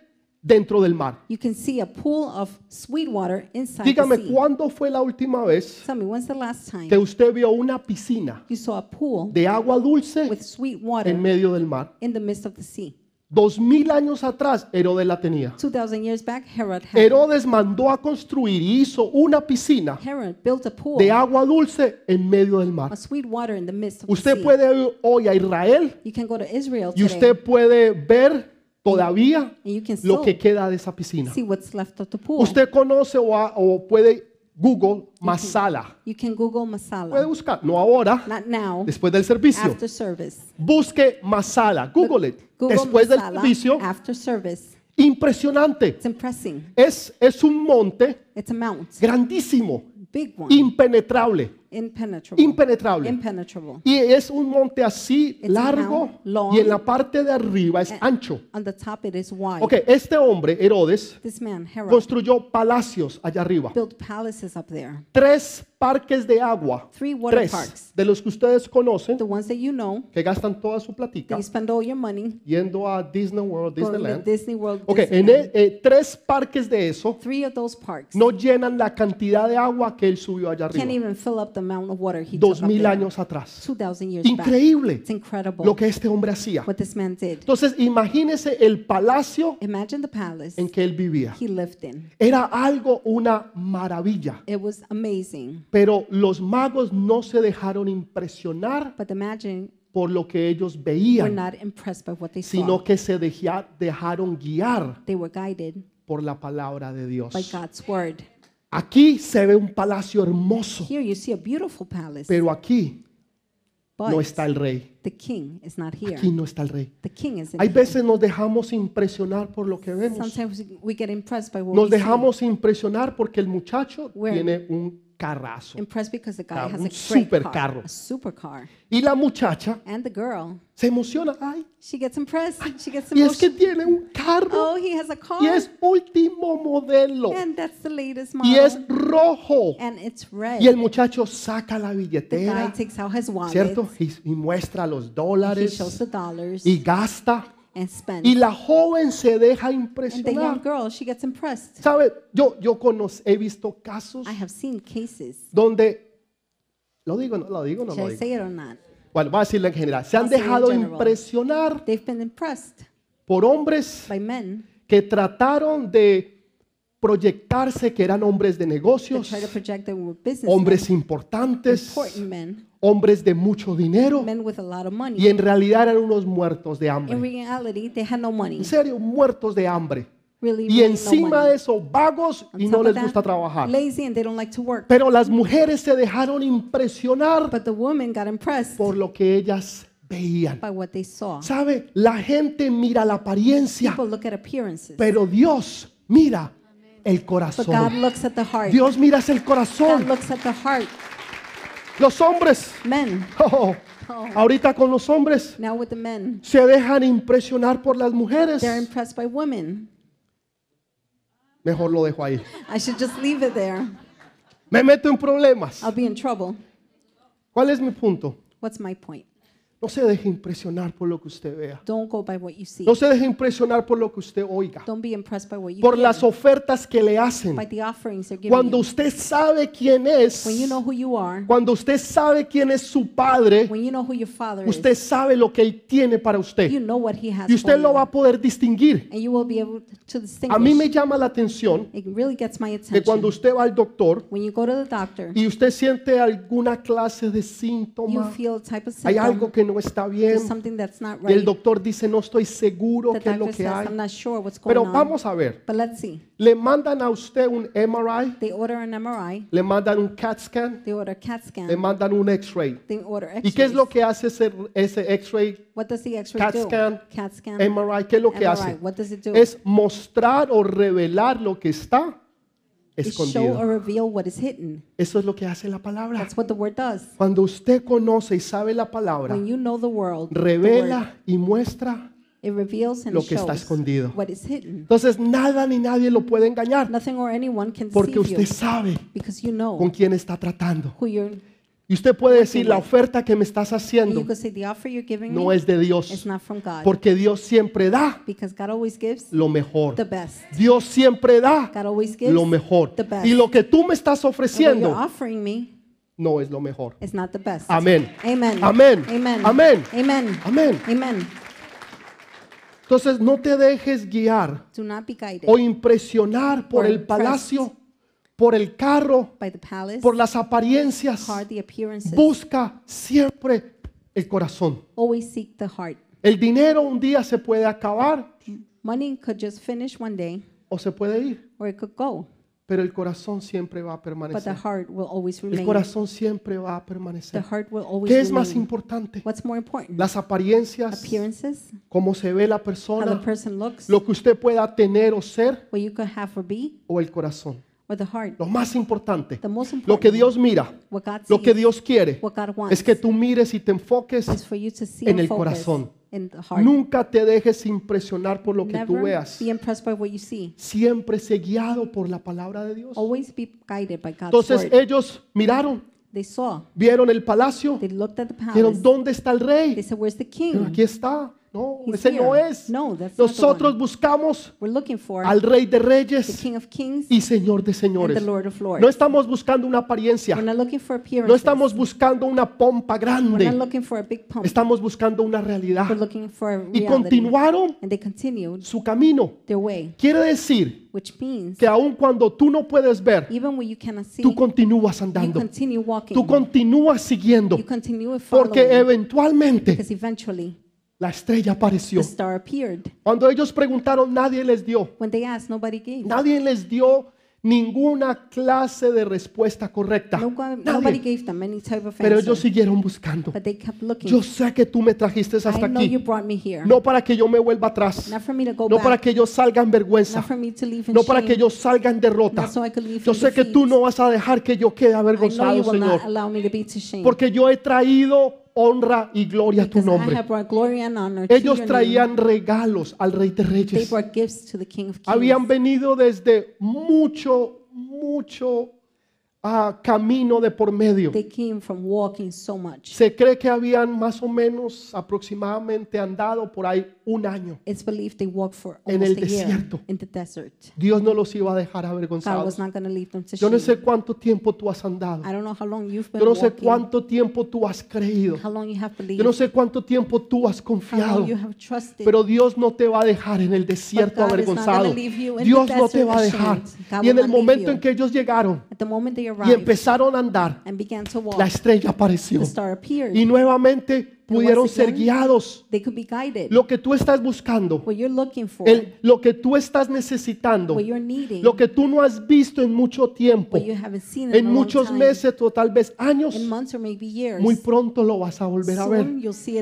dentro del mar. You can see a pool of sweet water inside Dígame, the sea. ¿cuándo fue la última vez Tell me, when's the last time que usted vio una piscina you saw a pool de agua dulce with sweet water en medio del mar? in the midst of the sea? Dos mil años atrás, Herodes la tenía. 2,000 years back, Herod had Herodes mandó a construir y hizo una piscina Herod built a pool de agua dulce en medio del mar. of sweet water in the midst of the Usted sea. puede ir hoy a Israel You can go to Israel y today usted puede ver todavía and you can lo que queda de esa piscina. see what's left of the pool. Usted conoce o, ha- o puede Google Masala. You can Google Puede masala. buscar, no ahora, Not now, después del servicio. after service. Busque Masala, Google it. Google Después del masala servicio, after service. impresionante. It's impressing. Es, es un monte It's a mount, grandísimo, big one, impenetrable, impenetrable. impenetrable. Impenetrable. Y es un monte así It's largo long, y en la parte de arriba es ancho. On the top it is wide. Ok, este hombre, Herodes, man, Herod, construyó palacios allá arriba. built palaces up there. Tres parques de agua. Three water Tres parks. de los que ustedes conocen, The ones that you know, que gastan toda su platica you spend all your money yendo a Disney World, Disneyland. Disney World. Ok, en Disneyland. e- eh, tres parques de eso Three of those parks no llenan la cantidad de agua que él subió allá can't arriba. even fill up the amount of water he Dos took up mil there. años atrás. 2,000 years back. Increíble It's incredible lo que este hombre hacía. what this man did. Entonces, imagínese el palacio Imagine the palace en que él vivía. he lived in. Era algo, una maravilla. It was amazing. Pero los magos no se dejaron impresionar But imagine por lo que ellos were veían, not impressed by what they sino saw. que se dejia- dejaron guiar They were guided por la palabra de Dios. by God's word. Aquí se ve un palacio hermoso, Here you see a beautiful palace, pero aquí but no está el rey. the king is not here. Aquí no está el rey. The king isn't Hay here. veces nos dejamos impresionar por lo que vemos. Sometimes we get impressed by what Nos we see. dejamos impresionar porque el muchacho Where? tiene un carrazo. Impressed because the guy has un a great supercarro. car, a supercar. Y la muchacha And the girl, se emociona. Ay, she gets impressed. She gets y es que tiene un carro Oh, he has a car. y es último modelo And that's the latest y es model. rojo. And it's red. Y el muchacho saca la The guy billetera, takes out his wallet. ¿cierto? Y, y muestra los He shows dólares the dollars y gasta. And. Y la joven se deja And the young impresionar. girl, she gets impressed. ¿Sabe? Yo, yo conoc- he visto casos I have seen cases. donde, lo digo, no lo digo, no Should lo I digo. say it or not? Bueno, voy a decirlo en general. Se han I'll say in dejado general. impresionar They've been impressed por hombres by men que trataron de proyectarse que eran hombres de that negocios, try to project hombres importantes, important men, hombres de mucho dinero men with a lot of y en realidad eran unos muertos de In hambre. reality, they had no money. En serio, muertos de hambre. Really, Y really no encima money. de eso, vagos On y no les that, gusta trabajar. Lazy and they don't like to work. Pero las mujeres se dejaron impresionar But the woman got impressed por lo que ellas veían. by what they saw. ¿Sabe? La gente mira la apariencia, People look at appearances, pero Dios mira el but God corazón. looks at the heart. Dios mira el God corazón. looks at the heart. Los hombres, Men, oh, ahorita con los hombres, now with the men, se dejan impresionar por las mujeres. they're impressed by women. Mejor lo dejo ahí. I should just leave it there. Me meto en problemas. I'll be in trouble. ¿Cuál es mi punto? What's my point? No se deje impresionar por lo que usted vea. Don't go by what you see. No se deje impresionar por lo que usted oiga. Don't be impressed by what you Por hear, las ofertas que le hacen. by the offerings they're giving Cuando you. usted sabe quién es, When you know who you are, cuando usted sabe quién es su padre, when you know who your father usted is, sabe lo que él tiene para you usted. know what he has Y usted for lo you. va a poder distinguir. And you will be able to distinguish. A mí me llama la atención It really gets my que attention. cuando usted va al doctor when you go to the doctor, y usted siente alguna clase de you síntoma, feel a type of hay symptom, algo que no está bien not y el right. doctor dice no estoy seguro qué es lo que says, hay. Sure Pero on. vamos a ver, le mandan a usted un MRI, They order an MRI, le mandan un CAT scan, they order a CAT le scan, mandan un X-ray. ¿Y qué es lo que hace ese, ese X-ray, CAT scan, CAT scan, MRI? ¿Qué es lo que MRI. hace? It do? Es mostrar o revelar lo que está escondido. reveal what is hidden. Eso es lo que hace la palabra. That's what the word does. Cuando usted conoce y sabe la palabra, When you know the world, the word, revela y muestra. it reveals and lo que está escondido. what is hidden. Entonces nada ni nadie lo puede engañar Nothing or anyone can porque usted you sabe because you know con quién está tratando. who you're. Y usted puede decir, la oferta que me estás haciendo no es de Dios, not from God porque Dios siempre da lo mejor. Dios siempre da lo mejor. the best. Y lo que tú me estás ofreciendo no es lo mejor. is not the best. Amén. Amen. Amén. Amén. Amen. Amén. Amen. Entonces no te dejes guiar o impresionar por Or el palacio, por el carro, by the palace, por las apariencias. car, the. Busca siempre el corazón. Always seek the heart. El dinero un día se puede acabar Money could just finish one day o se puede ir, or it could go, pero el corazón siempre va a but the permanecer. heart will always El remain. corazón siempre va a The permanecer. heart will always ¿Qué es más remain. importante? What's more important? Las apariencias, Appearances, cómo se ve la how the persona, person looks, lo que usted pueda tener o ser what you could have or be, o el corazón. Or the heart. Lo más importante, The most lo que Dios mira, what God lo que sees, Dios quiere, what God wants, es que tú mires y te enfoques. is for you to see en and el focus corazón. in the heart. Nunca te dejes impresionar por lo que tú Never veas. be impressed by what you see. Siempre sé guiado por la palabra de Dios. Always be guided by God's Entonces word. ellos miraron, They saw, vieron el palacio, they looked at the dijeron, palace. ¿dónde está el They rey? said, "Where's the Pero king? aquí está. No, He's ese no here." es. No, that's not the Nosotros one. buscamos We're looking for al rey de the reyes King of Kings y señor de and señores. the Lord of Lords. No estamos buscando una apariencia. We're not looking for appearances. No estamos buscando una pompa We're not grande. looking for a big pump. Estamos buscando una realidad. We're looking for a Y reality. continuaron And they continued su camino. their way, Quiere decir which means que aun cuando tú no puedes ver, even when you cannot see, tú continúas you andando. continue walking. Tú continúas siguiendo. You continue Porque following. eventualmente Because eventually la estrella apareció. the star appeared. Cuando ellos preguntaron, nadie les dio. When they asked, nobody gave. Nadie les dio ninguna clase de respuesta correcta. No, nobody gave them any type of Pero ellos siguieron buscando. But they kept looking. Yo sé que tú me trajiste hasta I know you aquí. brought me here. No para que yo me vuelva atrás. Not for me to go No para back. que yo salga en vergüenza. Not for me to leave in No para que yo salga en derrota. Not so I could leave Yo sé que tú no vas a dejar que yo quede avergonzado, Señor. Porque yo he traído honra y gloria a tu nombre. Ellos traían regalos al Rey de They Reyes. Habían venido desde mucho, mucho ah, camino de por medio. They came from walking so much. Se cree que habían más o menos aproximadamente andado por ahí un año. It's believed they walked for En el almost a year desierto. in the desert. Dios no los iba a dejar God avergonzados. was not going to leave them to Yo no shame. sé cuánto tiempo tú has andado. I don't know how long you've been Yo no sé walking, cuánto tiempo tú has creído. how long you have believed, Yo no sé cuánto tiempo tú has how confiado. long you have trusted. Pero Dios no te va a dejar en el desierto God is not avergonzado. gonna leave you in the Dios no te desert va a dejar. ashamed. God Y en el not leave momento you. en que ellos llegaron At the moment they y arrived empezaron a andar, and began to walk, la estrella apareció. the star appeared. Y nuevamente pudieron ser guiados. They could be guided. Lo que tú estás buscando, what you're looking for, el- lo que tú estás necesitando, what you're needing, lo que tú no has visto en mucho tiempo, what you haven't seen in en muchos meses o tal vez años, muy pronto lo vas a volver a ver.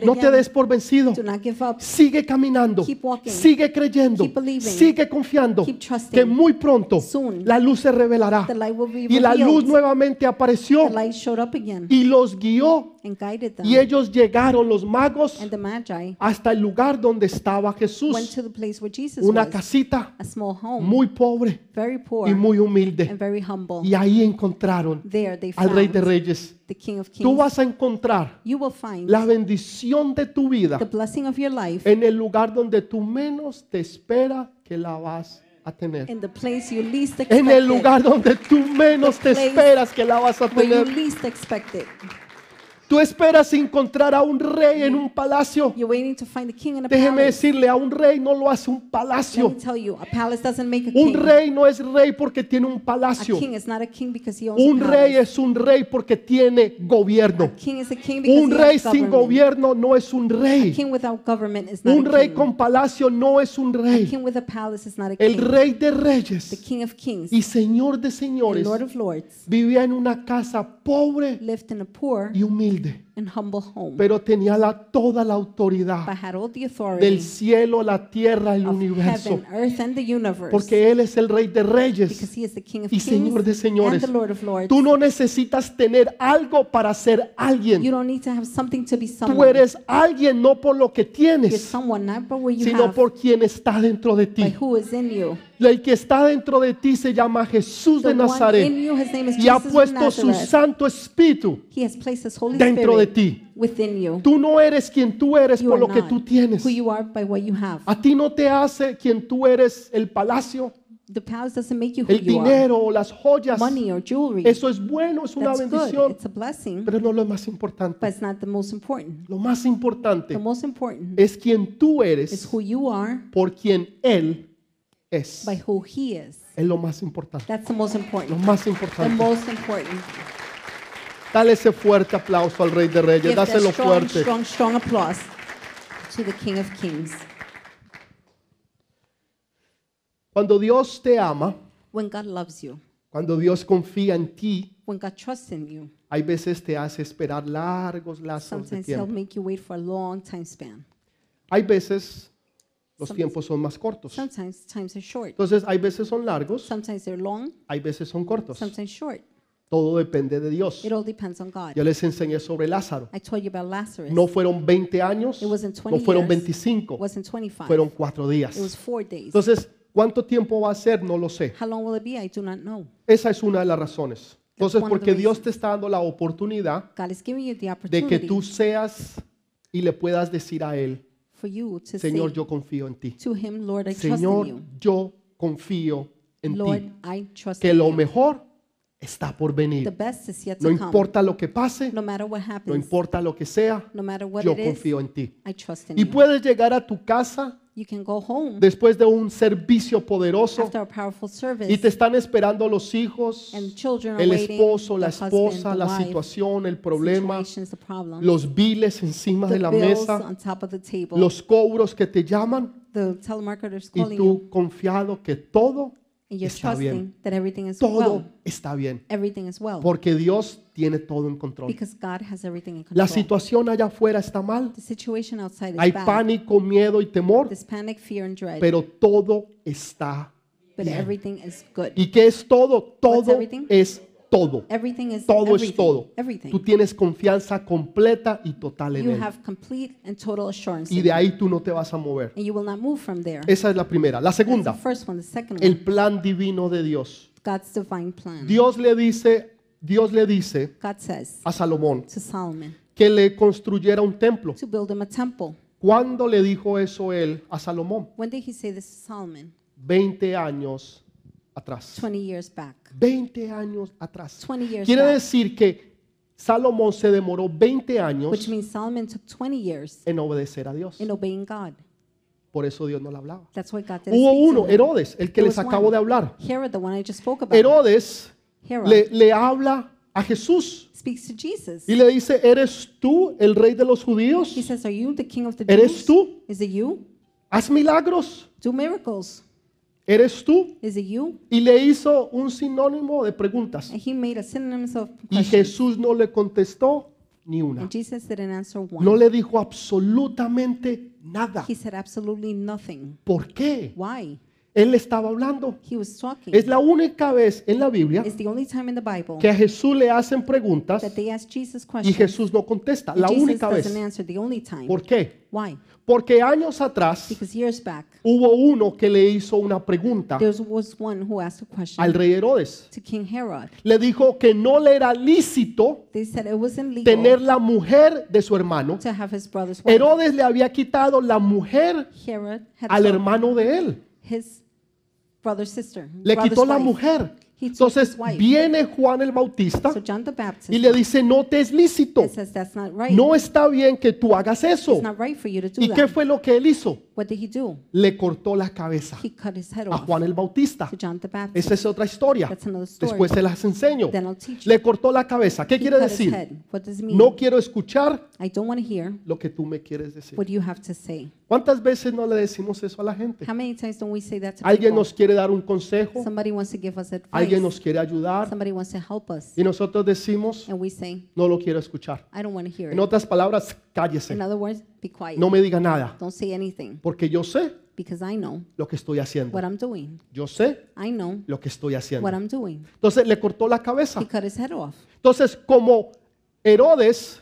No te des por vencido. Sigue caminando, sigue creyendo, sigue confiando que muy pronto la luz se revelará. Y la luz nuevamente apareció y los guió y ellos llegaron fueron los magos and the Magi hasta el lugar donde estaba went Jesús. to the place where Jesus Una was, casita a small home, muy pobre very poor y muy humilde. and very humble. Y ahí encontraron There they al Rey de Reyes. the King of Tú vas a encontrar You will find la bendición de tu vida the blessing of your life en el lugar donde tú menos te espera que la vas a tener. in the place you least expect En el lugar donde tú menos te esperas que la vas a where you tener. least expect it. Tú esperas encontrar a un rey en un palacio. You're waiting to find king in a Déjeme palace. decirle, a un rey no lo hace un Let palacio. me tell you, a palace doesn't make a Un rey no es rey porque tiene un A palacio. king is not a king because he owns Un a rey palace. es un rey porque tiene gobierno. A king is a king because Un he rey sin government. gobierno no es un A rey. king without government is not Un a rey king. con palacio no es un A rey. king with a palace is not a El king. rey de The reyes king of kings, y señor de the señores lord of lords, vivía en una casa pobre lived in a poor y humilde, and humble home, pero tenía la, toda la but autoridad had all the del authority cielo, la tierra, el of universo, heaven, earth, and the universe. porque Él es el rey de reyes because he is the king of y señor de and señores. the lord of lords. Tú no necesitas tener algo para ser You alguien. don't need to have something to be Tú eres alguien no por lo que You're tienes, someone not by what you sino have, por quien está dentro de ti. who is in you. El que está dentro de ti se llama Jesús The de one in Nazaret you, his name is y ha Jesus of puesto su Nazareth. Santo Espíritu He has placed his Holy dentro de ti. within you. Tú no eres quien tú eres You por lo que tú tienes. who you are by what you have. A ti no te hace quien tú eres el palacio, The palace doesn't make you who el dinero o las joyas. Money or jewelry. Eso es bueno, es una That's bendición, It's a blessing, pero no es lo más importante. but it's not the most important. Lo más importante The most important es quien tú is eres who you are por quien Él es. by who he is. Es lo más importante. That's the most Lo important. más The importante. most important. Dale ese fuerte aplauso al Rey de Reyes. Give that Dáselo strong, fuerte. strong, strong applause to the King of Kings. Cuando Dios te ama, When God loves you, cuando Dios confía en ti, when God trusts in you, hay veces te hace esperar largos lazos de sometimes He'll tiempo. make you wait for a long time span. Hay veces los Some- tiempos son más cortos. Sometimes times are short. Entonces, hay veces son largos, Sometimes they're long, hay veces son cortos. sometimes short. Todo depende de Dios. It all depends on God. Yo les enseñé sobre Lázaro. I told you about Lazarus. No fueron 20 años, It wasn't no 20 fueron years. 25, It wasn't 25. fueron cuatro días. It was four days. Entonces, ¿cuánto tiempo va a ser? No lo sé. How long will it be? I do not know. Esa es una de las razones. Entonces, one of the porque Dios reasons. te está dando la oportunidad God is giving you the de opportunity que tú seas y le puedas decir a Él, for you to Señor, say yo confío en ti. to Him, Lord, I trust in Señor, you. yo confío en Lord, ti. I trust Que in lo you. mejor está por The venir. best is yet No importa lo que pase, No what no happens, importa lo que sea, no yo it is, confío en ti. I trust in Y you. puedes llegar a tu casa You can go home después de un servicio poderoso after a powerful service y te están esperando los hijos, and children are el esposo, la husband, esposa, the la wife, situación, el problema, problem, los biles encima the de la mesa, table, los cobros que te llaman the telemarketers y tú confiado que todo, and you're está trusting bien. that everything is todo well. está bien. Everything is well Porque Dios tiene todo en control. because God has everything in La control. situación allá afuera está mal. The situation outside is Hay bad. pánico, miedo y temor, There's panic, fear, and dread, pero todo está but bien. everything is good. ¿Y qué es todo? Todo everything? es todo. Everything is Todo everything. es todo. Everything. Tú tienes confianza completa y total en You Él. have complete and total assurance. Y de ahí tú no te vas a mover. And you will not move from there. Esa es la primera. La That's the segunda, first one. The second el one, plan divino de Dios. God's divine plan. Dios le dice, Dios le dice God says a Salomón to Solomon que le construyera un templo. to build him a temple. ¿Cuándo le dijo eso él a Salomón? When did he say this to Solomon? 20 años atrás. 20 years back. 20 años atrás. 20 years Quiere back. decir que Salomón se demoró 20 Which años means Solomon took 20 years en obedecer a Dios. in obeying God. Por eso Dios no le hablaba. That's why God didn't Hubo speak to uno, him. Herodes, el que There les was acabo one. de hablar. Herod, the one I just spoke about. Herodes Herod le, le habla a Jesús speaks to Jesus. y le dice, ¿eres tú el rey de los He judíos? says, Are you the king of the ¿Eres Jews? tú? Is it you? Haz milagros. Do miracles. ¿Eres tú? Is it you? Y le hizo un sinónimo de preguntas. And he made a synonyms of Y. Jesús no le contestó ni una. And Jesus didn't answer one. No le dijo absolutamente nada. He said absolutely nothing. ¿Por qué? Why? Él estaba hablando. He was talking. Es la única vez en la Biblia It's the only time in the Bible que a Jesús le hacen preguntas that they ask Jesus y questions. Jesús no contesta. La Jesus única doesn't vez. answer the only time. ¿Por qué? Why? Porque años atrás Because years back, hubo uno que le hizo una pregunta there was one who asked a question al rey Herodes. to King Herod. Le dijo que no le era lícito They said it wasn't legal tener la mujer de su hermano. to have his brother's wife. Herodes le había quitado la mujer Herod had al hermano de él. his brother's sister. Le quitó la wife. mujer. He took Entonces his wife. viene Juan el Bautista So John the Baptist y le dice, no te es lícito. it says that's not right. No está bien que tú hagas eso. It's not right for you to do ¿Y qué that. fue lo que él hizo? What did he do? Le cortó la cabeza He cut his head a off Juan el Bautista. to John the Baptist. Esa es otra historia. That's another story. Después se las enseño. Then I'll teach you. Le cortó la cabeza. ¿Qué He quiere cut his decir? head. What does it mean? No quiero escuchar I don't want to hear lo que tú me quieres decir. what you have to say. ¿Cuántas veces no le decimos eso a la gente? How many times don't we say that to Alguien people? nos quiere dar un consejo, Somebody wants to give us advice. alguien nos quiere ayudar Somebody wants to help us. y nosotros decimos, And we say, no lo quiero escuchar. I don't want to hear En otras palabras, cállese, In other words, be quiet. no me diga nada, Don't say anything porque yo sé because I know lo que estoy haciendo. what I'm doing. Yo sé I know lo que estoy haciendo. what I'm doing. Entonces le cortó la cabeza. He cut his head off. Entonces, como Herodes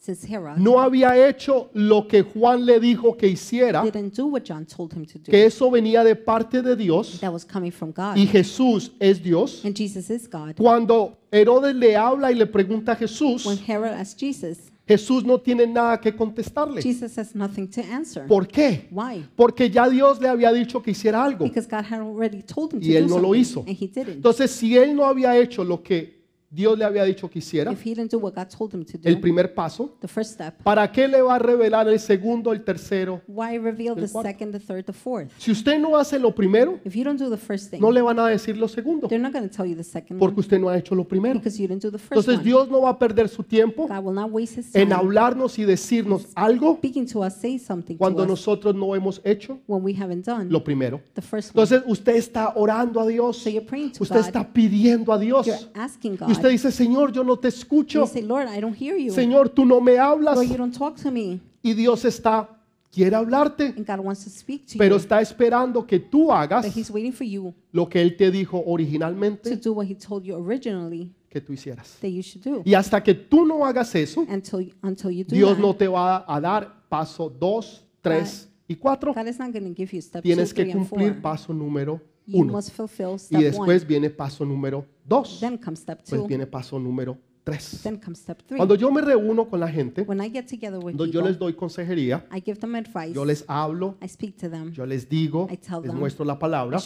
Since Herod no había hecho lo que Juan le dijo que hiciera, didn't do what John told him to do, que eso venía de parte de Dios that was coming from God. y Jesús es Dios, And Jesus is God. cuando Herodes le habla y le pregunta a Jesús, When Herod asked Jesus, Jesús no tiene nada que contestarle. Jesus has nothing to answer. ¿Por qué? Why? Porque ya Dios le había dicho que hiciera algo. Because God had already told him to Y él do no lo something, hizo. and he didn't. Entonces, si él no había hecho lo que Dios le había dicho que hiciera, If he didn't do what God told him to do, el primer paso, the first step, ¿para qué le va a revelar el segundo, el tercero? why reveal the El cuarto. second, the third, the fourth? Si usted no hace lo primero, If you don't do the first thing, no le van a decir lo segundo, they're not going to tell you the second porque one usted no ha hecho lo primero. because you didn't do the first Entonces one. Dios no va a perder su tiempo God will not waste his en hablarnos y decirnos algo speaking to us, say something cuando to us nosotros no hemos hecho when we haven't done lo primero. the first one. Entonces usted está orando a Dios, So you're praying to usted God, está pidiendo a Dios you're asking God, y usted dice, Señor, yo no te escucho, you say, Lord, I don't hear you. Señor, tú no me hablas Lord, you don't talk to me. y Dios está, quiere hablarte, And God wants to speak to pero you, está esperando que tú hagas but he's waiting for you lo que Él te dijo to originalmente do what he told you originally que tú hicieras. that you should do. Y hasta que tú no hagas eso, Until, until you do Dios that, no te va a dar paso 2, 3 y 4. God is not going to give you step two, Tienes que three, and four. cumplir paso número You 1. must fulfill Y después viene paso número 2. Then comes step Pues two. viene paso número 3. Then comes step three. Cuando yo me reúno con la gente, cuando yo les doy consejería, I give them advice. yo les hablo, I speak to them. yo les digo, les muestro la palabra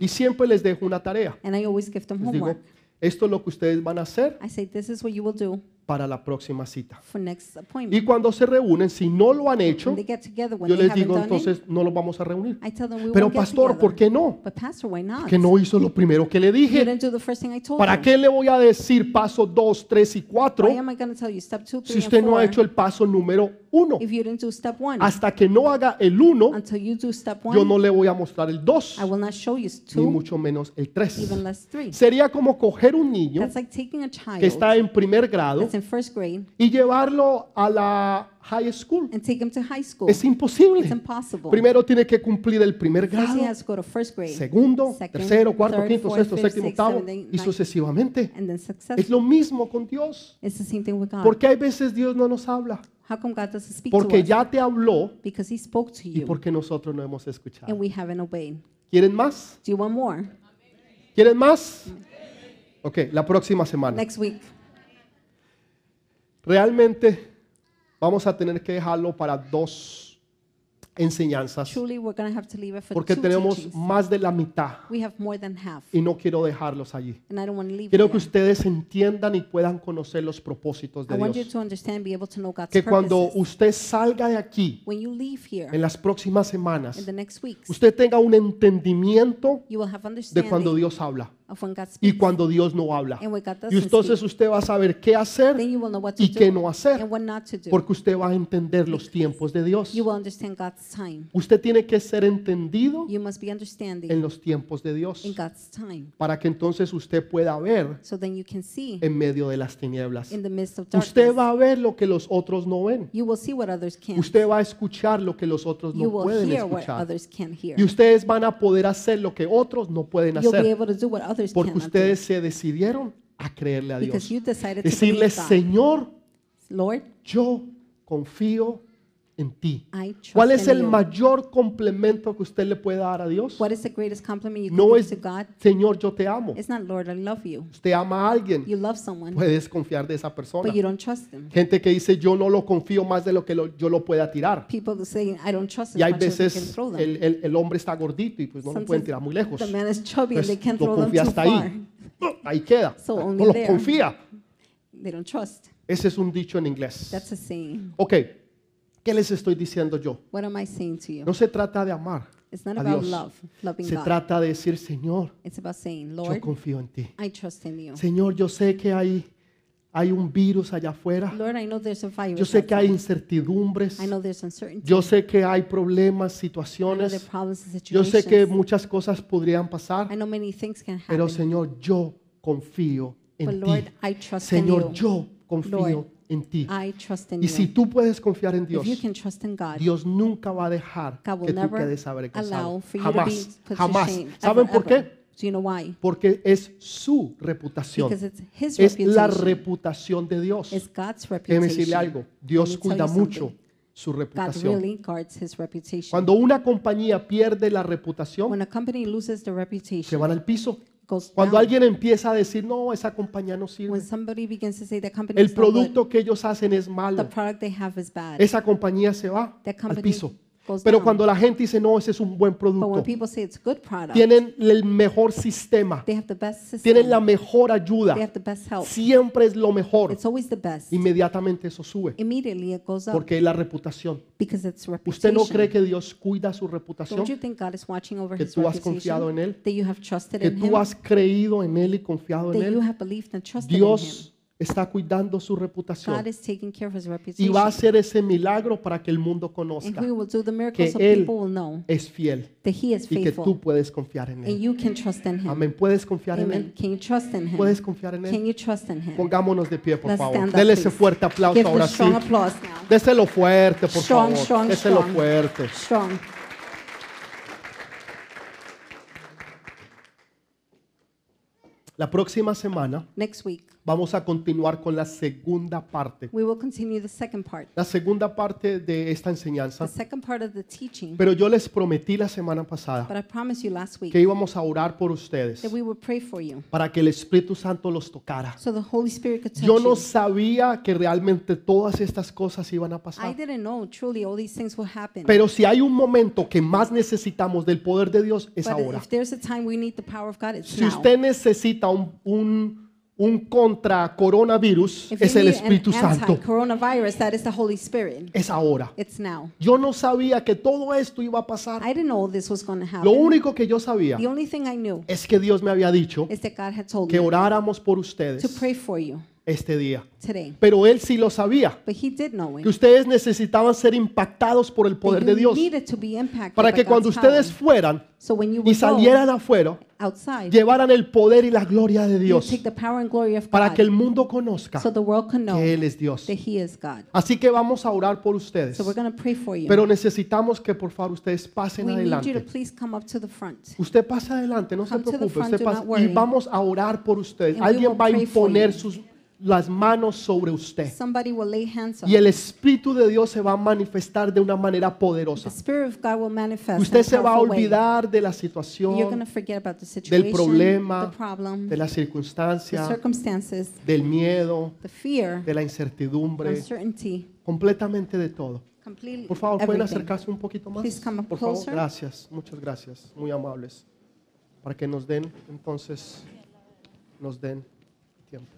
y siempre les dejo una tarea. And I always give them Les digo, esto es lo que ustedes van a hacer Para la próxima cita. Y cuando se reúnen, si no lo han hecho, yo les digo, entonces no los vamos a reunir. I tell them we Pero pastor. ¿por qué no? But pastor, why not? Que no hizo lo primero que le dije. didn't do the first thing I told ¿Para qué le voy a decir paso 2, 3 y 4 Why am I going to tell you step two, si usted no ha hecho el paso número 1? if you didn't do step one? Hasta que no haga el 1, Until you do step yo one, no le voy a mostrar el 2, I will not show you ni two, mucho menos el 3. even less three. Sería como coger un niño That's like taking a que está en primer grado first grade y llevarlo a la high school. and take him to high school. Es imposible. It's impossible. Primero tiene que cumplir el primer First he grado, has to go to first grade, segundo, second, tercero, cuarto, third, quinto, fourth, sexto, fifth, séptimo, sixth, octavo seventh, eighth, y ninth, sucesivamente. and then Es success. lo mismo con Dios. It's the same thing with God. Porque hay veces Dios no nos habla. How come God doesn't speak to Porque us? ya te habló Because he spoke to y you porque nosotros no hemos escuchado. and we haven't obeyed. ¿Quieren más? Do you want more? ¿Quieren más? Ok, la próxima semana. Next week. Realmente vamos a tener que dejarlo para dos enseñanzas porque tenemos más de la mitad We have more than half, y no quiero dejarlos allí. and I don't want to leave Quiero que ustedes entiendan y puedan conocer los propósitos I de want you Dios. to understand, be able to know God's Que cuando usted salga de aquí When you leave here en las próximas in semanas, the next weeks, usted tenga un entendimiento de cuando Dios habla. Y cuando Dios no habla. and when God Y entonces usted va a saber qué hacer Then you will know what to y qué no hacer, and what not to do. porque usted va a entender los tiempos de Dios. You will understand God's time. Usted tiene que ser entendido en los tiempos de Dios in God's time. para que entonces usted pueda ver So then you can see en medio de las tinieblas. Usted va a ver lo que los otros no ven. Usted va a escuchar lo que los otros no pueden escuchar. Y ustedes van a poder hacer lo que otros no pueden hacer porque ustedes se decidieron a creerle a Dios. Decirle. Señor, yo confío en ti. ¿Cuál es el mayor complemento que usted le puede dar a Dios? What is the greatest compliment you can No give es, to God? Señor, yo te amo. It's not, Lord, I love you. Usted ama a alguien, You love someone, puedes confiar de esa persona. but you don't trust them. Gente que dice, yo no lo confío más de lo que lo- yo lo pueda tirar. People say, I don't trust Y hay veces them. el, el- el hombre está gordito y pues no lo pueden tirar muy lejos. The man is chubby and Pues they can't lo throw them confía too hasta far. ahí. Ahí queda. So only No lo there. confía. They don't trust. Ese es un dicho en inglés. That's a saying. Ok, ¿qué les estoy diciendo yo? What am I saying to you? No se trata de amar It's not a about Dios. love, loving Se God. trata de decir, Señor, It's about saying, yo Lord, confío en ti. I trust in you. Señor, yo sé que hay, hay un virus allá afuera. Lord, I know there's a virus. Yo sé que hay incertidumbres. I know there's uncertainty. Yo sé que hay problemas, I know there are situaciones. problems and Yo sé que situations. muchas cosas podrían pasar. I know many things can Pero happen. Señor, yo confío But en Lord, ti. I trust in Señor, you. yo confío Lord, en ti. Y si tú puedes confiar en Dios, God, Dios nunca va a dejar que tú quedes avergonzado. Jamás, jamás. shame. ¿Saben ever, por qué? ever. Do you know why? Porque es su reputación. Es la reputación de Dios. Déjeme decirle algo. Dios cuida mucho su reputación. really. Cuando una compañía pierde la reputación, When a company loses the se van al piso. Cuando alguien empieza a decir, no, esa compañía no sirve. El producto que ellos hacen es malo. Esa compañía se va al piso. Pero cuando la gente dice, no, ese es un buen But when producto, people say it's a good product, tienen el mejor sistema, they have the best system. tienen la mejor They ayuda, have the best help. siempre es lo mejor. Inmediatamente eso sube, porque es la reputación. because it's ¿Usted reputation. no cree que Dios cuida su reputación? Que tú has confiado en? Él, que tú has creído en Él y confiado en Él. Dios está cuidando su God reputación is taking care of His y reputation. va a hacer ese milagro para que el mundo And conozca He will do the miracle que so Él people will know es fiel that He is y que faithful tú puedes confiar en and Él. you can trust in Him. Amén. ¿Puedes confiar en Amen. Él? Can you trust in Him? ¿Puedes confiar en Can Él? you trust in Him? Pongámonos de pie, por Let's favor. stand up, Dele ese please. fuerte aplauso Give ahora sí. strong applause now. Déselo fuerte, por Strong, favor. strong, Déselo strong. fuerte. Strong. La próxima semana Next week, vamos a continuar con la segunda parte. we will continue the second part. La segunda parte de esta enseñanza. The second part of the teaching. Pero yo les prometí la semana pasada But I promised you last week que íbamos a orar por ustedes that we would pray for you para que el Espíritu Santo los tocara. so the Holy Spirit could touch Yo no sabía que realmente todas estas cosas iban a I pasar. didn't know truly all these things will happen. Pero si hay un momento que más necesitamos del poder de Dios es But ahora. if there's a time we need the power of God, it's Si now. usted necesita un, un, un contra coronavirus, es el Espíritu an Santo. that is the Holy. Es ahora. It's now. Yo no sabía que todo esto iba a pasar. I didn't know this was to. Lo único que yo sabía The only thing I knew es que Dios me había dicho is that God had told que oráramos por to ustedes pray for you este día. today. Pero Él sí lo sabía, que ustedes necesitaban ser impactados por el poder de Dios. Para que cuando ustedes power. fueran So y would go salieran afuera, outside, llevaran el poder y la gloria de Dios. Para que el mundo conozca so que Él es Dios. Así que vamos a orar por ustedes. So. Pero necesitamos que por favor ustedes pasen we adelante. Usted pasa adelante, no se Come the preocupe. front, Usted pasa, y vamos a orar por ustedes. And Alguien va a imponer sus, las manos sobre usted. Somebody will lay hands on Y el Espíritu de Dios se va a manifestar de una manera The poderosa. Spirit of God will manifest Usted se va a olvidar de la situación, to forget about the situation, del problema, the problem, de la the circunstancia, circumstances, del miedo, the fear, de la incertidumbre, uncertainty, completamente de todo. completely Por favor, pueden everything. acercarse un poquito más. Please come up Por favor, gracias, muchas gracias, muy amables. Para que nos den, entonces, nos den tiempo.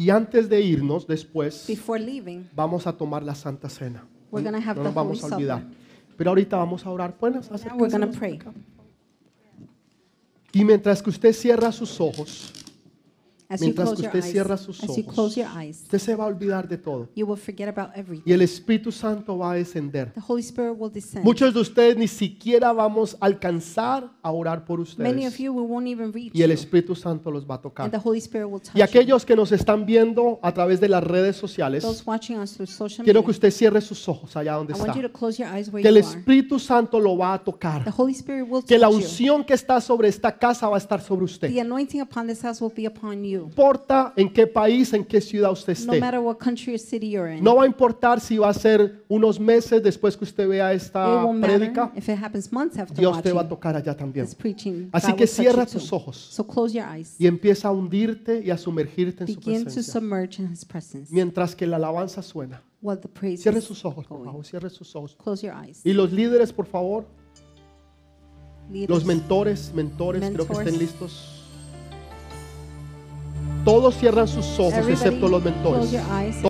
Y antes de irnos, después, leaving, vamos a tomar la Santa Cena. We're gonna have no nos vamos a olvidar. Supper. Pero ahorita vamos a orar. Acá. Y mientras que usted cierra sus ojos, Mientras que usted cierra sus as you ojos. close your eyes, usted se va a olvidar de todo. you will forget about Y everything. el Espíritu Santo va a descender. The Holy Spirit will descend. Muchos de ustedes ni siquiera vamos a alcanzar a orar por Many ustedes. of you we won't even reach Y el Espíritu Santo los va a and tocar. the Holy Spirit will touch Y aquellos que nos están viendo a través de las redes you. sociales, Those watching us through social quiero media, que usted cierre sus ojos allá donde I want está. you to close your eyes where Que el you are. Espíritu Santo lo va a The tocar. Holy Spirit will Que la unción que está sobre esta casa va a estar sobre usted. No importa en qué país, en qué ciudad usted No esté. matter what country or city you're in. No va a importar si va a ser unos meses después que usted vea esta prédica. Dios te va a tocar allá también. Así que cierra tus ojos So close your eyes. y empieza a hundirte y a sumergirte en su Begin to presencia. Mientras que la alabanza suena. While the praise Cierre sus ojos, por favor, cierre sus ojos. Close your eyes. Y los líderes, por favor, Leaders, los mentores, mentores, creo que estén listos. Todos cierran sus ojos excepto los mentores.